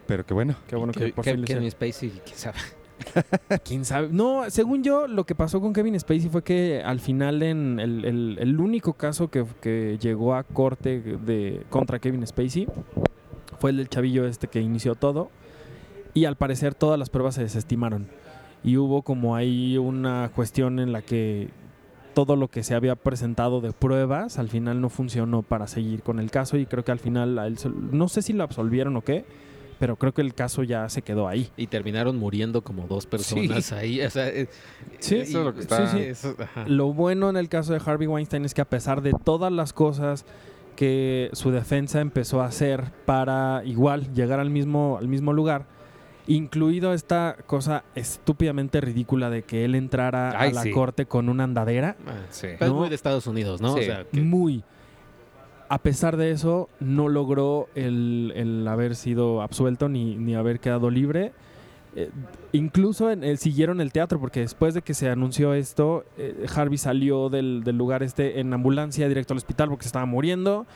Pero qué bueno. qué bueno que, Que- por que- fin lo Kevin. Spacey, quién sabe. ¿Quién sabe? No, según yo, lo que pasó con Kevin Spacey fue que al final en el, el- el único caso que, que llegó a corte de, contra Kevin Spacey fue el del chavillo este que inició todo y al parecer todas las pruebas se desestimaron y hubo como ahí una cuestión en la que todo lo que se había presentado de pruebas al final no funcionó para seguir con el caso y creo que al final no sé si lo absolvieron o qué, pero creo que el caso ya se quedó ahí. Y terminaron muriendo como dos personas ahí. O sea, eh, Sí, eso es lo que está- sí, sí. eso- ajá. Lo bueno en el caso de Harvey Weinstein es que a pesar de todas las cosas que su defensa empezó a hacer para igual llegar al mismo, al mismo lugar, incluido esta cosa estúpidamente ridícula de que él entrara Ay, a la sí. corte con una andadera, Ah, Sí. es muy de Estados Unidos, ¿no? Sí. O sea, que- muy... A pesar de eso, no logró el, el haber sido absuelto ni, ni haber quedado libre. Eh, incluso en- eh, siguieron el teatro porque después de que se anunció esto, eh, Harvey salió del, del lugar este en ambulancia directo al hospital porque se estaba muriendo.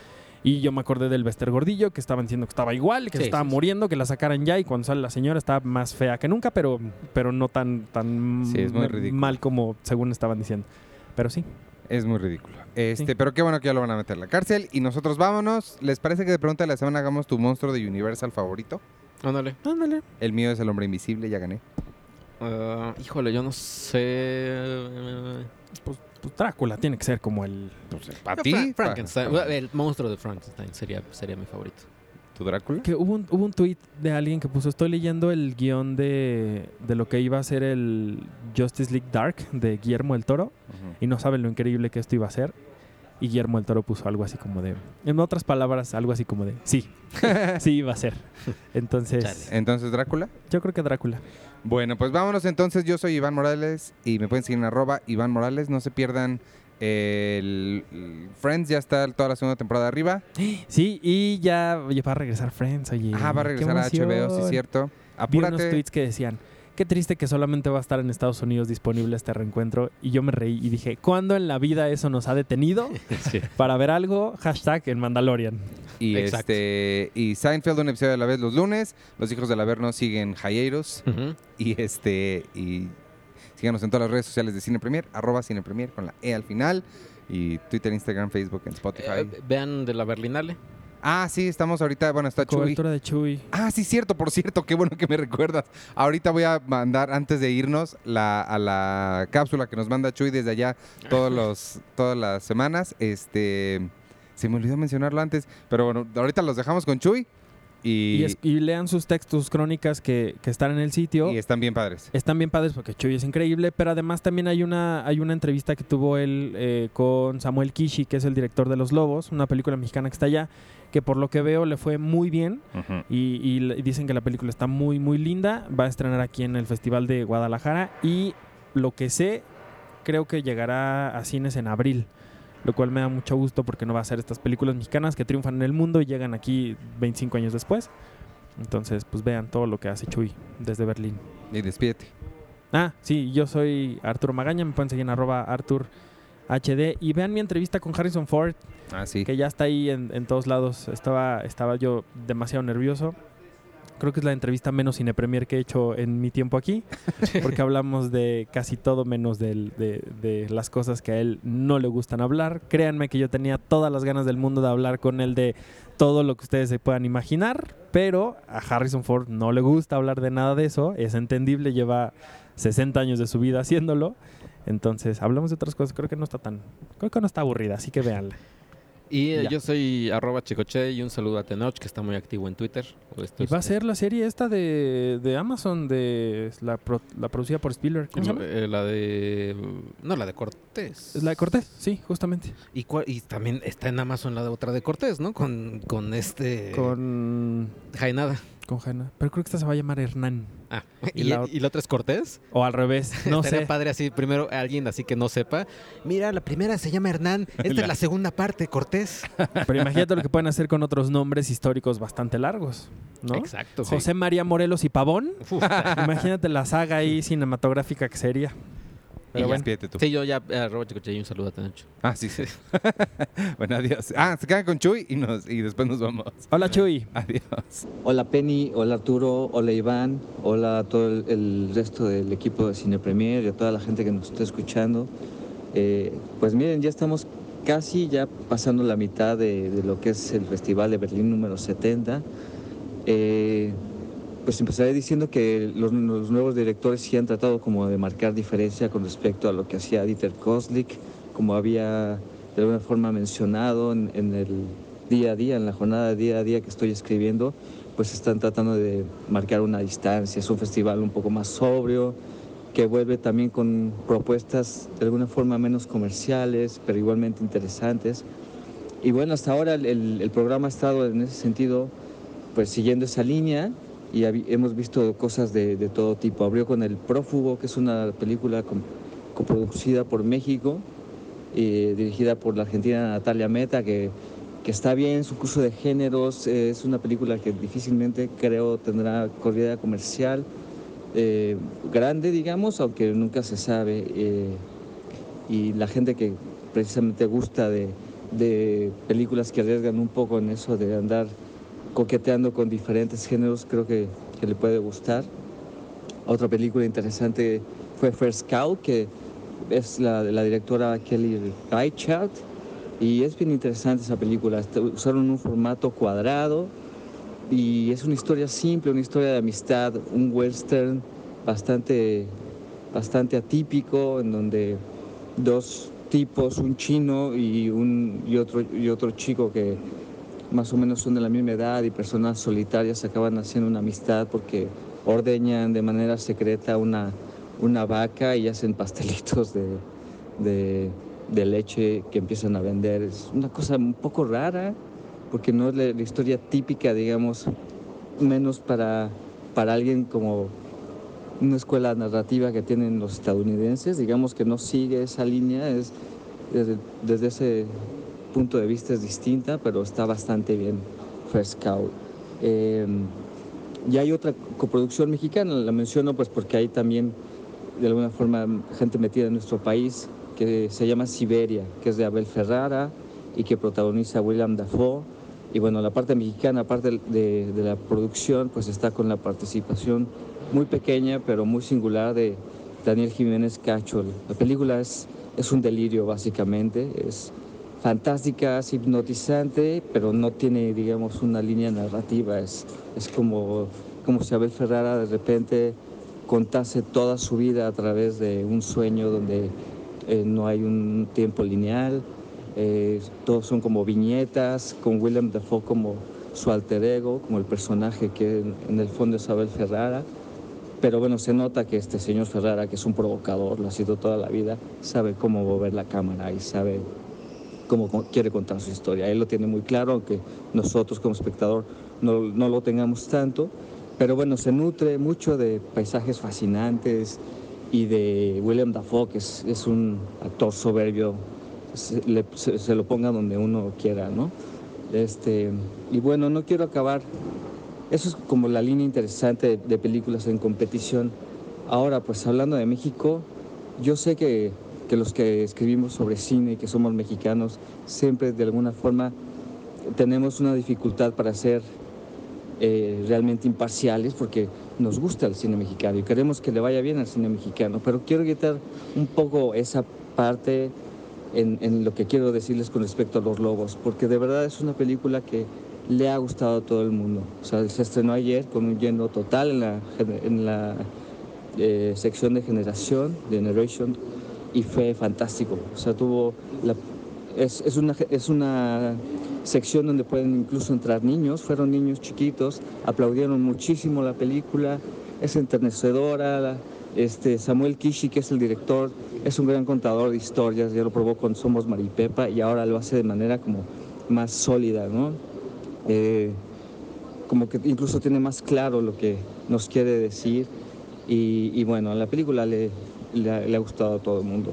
Y yo me acordé del Bester Gordillo que estaban diciendo que estaba igual, que Sí, estaba sí, sí. muriendo, que la sacaran ya. Y cuando sale la señora está más fea que nunca, pero, pero no tan, tan es muy mal como según estaban diciendo. Pero sí. Es muy ridículo. Este, Sí. pero qué bueno que ya lo van a meter a la cárcel. Y nosotros vámonos. ¿Les parece que de pregunta de la semana hagamos tu monstruo de Universal favorito? Ándale. Ándale. El mío es el hombre invisible, ya gané. Ah, híjole, yo no sé. Pues, pues Drácula tiene que ser como el. Pues para ti. Frankenstein. El monstruo de Frankenstein sería, sería mi favorito. ¿Tu Drácula? Que hubo un, hubo un tweet de alguien que puso, estoy leyendo el guion de, de lo que iba a ser el Justice League Dark de Guillermo del Toro y no saben lo increíble que esto iba a ser. Y Guillermo del Toro puso algo así como de, en otras palabras, algo así como de, sí, sí iba a ser. Entonces, Chale. Entonces, Drácula. yo creo que Drácula. Bueno, pues vámonos entonces. Yo soy Iván Morales y me pueden seguir en arroba Iván Morales. No se pierdan el, el Friends, ya está toda la segunda temporada arriba. Sí, y ya, va a regresar Friends, oye. Ah, va a regresar a HBO, sí cierto. Vi unos Apúrate. tweets que decían, qué triste que solamente va a estar en Estados Unidos disponible este reencuentro. Y yo me reí y dije, ¿cuándo en la vida eso nos ha detenido Sí. para ver algo? Hashtag el Mandalorian. Y Exacto. este y Seinfeld un episodio a la vez los lunes. Los hijos del Averno siguen Hiatus Ujú. y este y síganos en todas las redes sociales de Cine Premier, arroba Cine Premier con la E al final y Twitter, Instagram, Facebook, en Spotify. Eh, vean de la Berlinale. ah, sí, estamos ahorita, bueno, está Chuy. Cobertura de Chuy. Ah, sí, cierto, por cierto, qué bueno que me recuerdas. Ahorita voy a mandar, antes de irnos, la, a la cápsula que nos manda Chuy desde allá todos los, todas las semanas. Este, se me olvidó mencionarlo antes, pero bueno, ahorita los dejamos con Chuy y, Y, es- y lean sus textos, sus crónicas que, que están en el sitio. y están bien padres. Están bien padres porque Chuy es increíble, pero además también hay una, hay una entrevista que tuvo él eh, con Samuel Kishi, que es el director de Los Lobos, una película mexicana que está allá, que por lo que veo le fue muy bien y dicen que la película está muy, muy linda. Va a estrenar aquí en el Festival de Guadalajara y lo que sé, creo que llegará a cines en abril. Lo cual me da mucho gusto porque no va a ser estas películas mexicanas que triunfan en el mundo y llegan aquí 25 años después. Entonces, pues vean todo lo que hace Chuy desde Berlín. Y despídete. Ah, sí, yo soy Arturo Magaña, me pueden seguir en arroba Artur HD y vean mi entrevista con Harrison Ford, Ah, sí. que ya está ahí en, en todos lados. Estaba, estaba yo demasiado nervioso. Creo que es la entrevista menos cine premier que he hecho en mi tiempo aquí, porque hablamos de casi todo menos del- de, de las cosas que a él no le gustan hablar. Créanme que yo tenía todas las ganas del mundo de hablar con él de todo lo que ustedes se puedan imaginar, pero a Harrison Ford no le gusta hablar de nada de eso. Es entendible, lleva 60 años de su vida haciéndolo. Entonces, hablamos de otras cosas. Creo que no está tan. Creo que no está aburrida, así que véanla. Y eh, yo soy arroba chicoche y un saludo a Tenoch, que está muy activo en Twitter. Esto Y va a ser la serie esta de, de Amazon, de la, pro- la producida por Spielberg. ¿Cómo llama? Eh, la de. No, la de Cortés. La de Cortés, sí, justamente. Y, cua- y también está en Amazon la de otra de Cortés, ¿no? Con, con este. Con, Jaenada. Con Jaina. Pero creo que esta se va a llamar Hernán. Ah, Y ¿y, la- ¿y la otra es Cortés? O al revés, no sé. padre así, primero alguien así que no sepa. Mira, la primera se llama Hernán, esta La- es la segunda parte, Cortés. Pero imagínate lo que pueden hacer con otros nombres históricos bastante largos, ¿no? Exacto. José María Morelos y Pavón. Uf, Imagínate la saga ahí cinematográfica que sería. Pero y bueno. despídete tú. Sí, yo ya, arroba Chicoche, un saludo a Tenocho. Ah, sí, sí. bueno, adiós. Ah, se quedan con Chuy y, nos, y después nos vamos. Hola, Chuy. Adiós. Hola Penny, hola Arturo, hola Iván, hola a todo el, el resto del equipo de Cine Premier y a toda la gente que nos está escuchando. Eh, pues miren, ya estamos casi ya pasando la mitad de, de lo que es el Festival de Berlín número 70. Eh, pues empezaré diciendo que los, nuevos directores sí han tratado como de marcar diferencia con respecto a lo que hacía Dieter Koslik, como había de alguna forma mencionado en, el día a día, en la jornada día a día que estoy escribiendo, pues están tratando de marcar una distancia. Es un festival un poco más sobrio, que vuelve también con propuestas de alguna forma menos comerciales, pero igualmente interesantes. Y bueno, hasta ahora el- el programa ha estado en ese sentido, pues siguiendo esa línea y hemos visto cosas de, todo tipo. Abrió con El Prófugo, que es una película coproducida por México, eh, dirigida por la argentina Natalia Meta, que, que está bien, su curso de géneros, eh, es una película que difícilmente creo tendrá corrida comercial eh, grande, digamos, aunque nunca se sabe. eh, y la gente que precisamente gusta de, de películas que arriesgan un poco en eso de andar coqueteando con diferentes géneros, creo que, le puede gustar. Otra película interesante fue First Cow, que es la la directora Kelly Reichardt, y es bien interesante esa película. Este, Usaron un formato cuadrado y es una historia simple, una historia de amistad, un western bastante, bastante atípico, en donde dos tipos, un chino y, un, y, otro, y otro chico que más o menos son de la misma edad y personas solitarias acaban haciendo una amistad porque ordeñan de manera secreta una, una vaca y hacen pastelitos de, de, leche que empiezan a vender. Es una cosa un poco rara porque no es la, la historia típica, digamos, menos para, para alguien como una escuela narrativa que tienen los estadounidenses, digamos que no sigue esa línea, es desde, desde ese punto de vista es distinta, pero está bastante bien First. Eh, y hay otra coproducción mexicana, la menciono pues porque hay también de alguna forma gente metida en nuestro país que se llama Siberia, que es de Abel Ferrara y que protagoniza William Dafoe. Y bueno, la parte mexicana, aparte de, la producción, pues está con la participación muy pequeña, pero muy singular de Daniel Jiménez Cacho. La película es, es un delirio, básicamente. Fantástica, es hipnotizante, pero no tiene, digamos, una línea narrativa. Es, es como, como si Abel Ferrara de repente contase toda su vida a través de un sueño donde eh, no hay un tiempo lineal. Eh, todos son como viñetas, con William Dafoe como su alter ego, como el personaje que en, en el fondo es Abel Ferrara. Pero bueno, se nota que este señor Ferrara, que es un provocador, lo ha sido toda la vida, sabe cómo mover la cámara y sabe cómo quiere contar su historia. Él lo tiene muy claro, aunque nosotros como espectador no, no lo tengamos tanto. Pero bueno, se nutre mucho de paisajes fascinantes y de William Dafoe, que es, es un actor soberbio, se, le- se- se lo ponga donde uno quiera, ¿no? Este, y bueno, no quiero acabar. Eso es como la línea interesante de, de películas en competición. Ahora, pues hablando de México, yo sé que, que los que escribimos sobre cine y que somos mexicanos, siempre de alguna forma tenemos una dificultad para ser eh, realmente imparciales porque nos gusta el cine mexicano y queremos que le vaya bien al cine mexicano. Pero quiero quitar un poco esa parte en, en lo que quiero decirles con respecto a Los Lobos, porque de verdad es una película que le ha gustado a todo el mundo. O sea, se estrenó ayer con un lleno total en la, en la eh, sección de generación, Generation, y fue fantástico. O sea, tuvo es, es, una, es una sección donde pueden incluso entrar niños, fueron niños chiquitos, aplaudieron muchísimo la película, es enternecedora, este, Samuel Kishi, que es el director, es un gran contador de historias, ya lo probó con Somos Maripepa y ahora lo hace de manera como más sólida, ¿no? Eh, como que incluso tiene más claro lo que nos quiere decir y bueno, a la película le, le ha- gustado a todo el mundo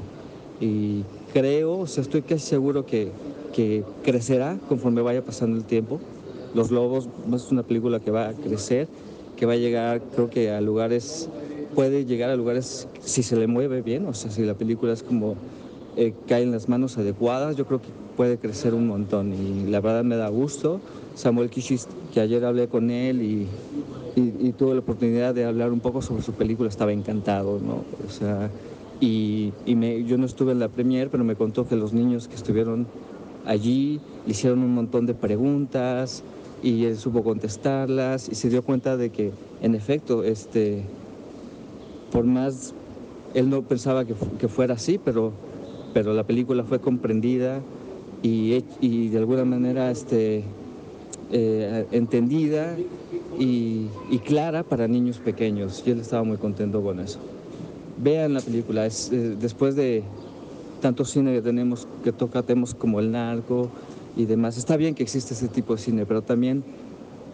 y creo, o sea, estoy casi seguro que, que crecerá conforme vaya pasando el tiempo. Los Lobos es una película que va a crecer, que va a llegar creo que a lugares puede llegar a lugares si se le mueve bien, o sea, si la película es como eh, cae en las manos adecuadas, yo creo que puede crecer un montón y la verdad me da gusto. Samuel Kishis, que ayer hablé con él y, y, tuve la oportunidad de hablar un poco sobre su película, estaba encantado, ¿no? O sea, y, y me, yo no estuve en la premier, pero me contó que los niños que estuvieron allí le hicieron un montón de preguntas y él supo contestarlas y se dio cuenta de que, en efecto, este, por más, él no pensaba que, que fuera así, pero, pero la película fue comprendida y, y de alguna manera este, eh, entendida y, y, clara para niños pequeños. Y él estaba muy contento con eso. Vean la película, es, eh, después de tanto cine que tenemos, que toca temas como el narco y demás, está bien que exista ese tipo de cine, pero también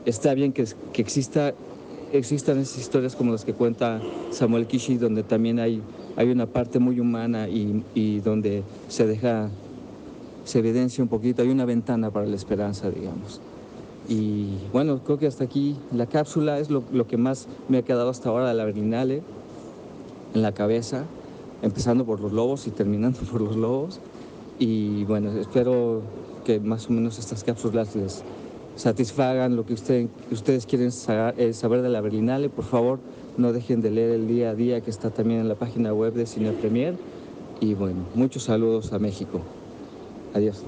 está bien que, que exista existan esas historias como las que cuenta Samuel Kishi, donde también hay, hay una parte muy humana y, y donde se deja se evidencia un poquito, hay una ventana para la esperanza, digamos. Y bueno, creo que hasta aquí la cápsula es lo, lo que más me ha quedado hasta ahora de la Berlinale en la cabeza, empezando por los lobos y terminando por los lobos. Y bueno, espero que más o menos estas cápsulas les satisfagan lo que usted, ustedes quieren eh, saber de la Berlinale. Por favor, no dejen de leer el día a día que está también en la página web de Cine Premier. Y bueno, muchos saludos a México. Adiós.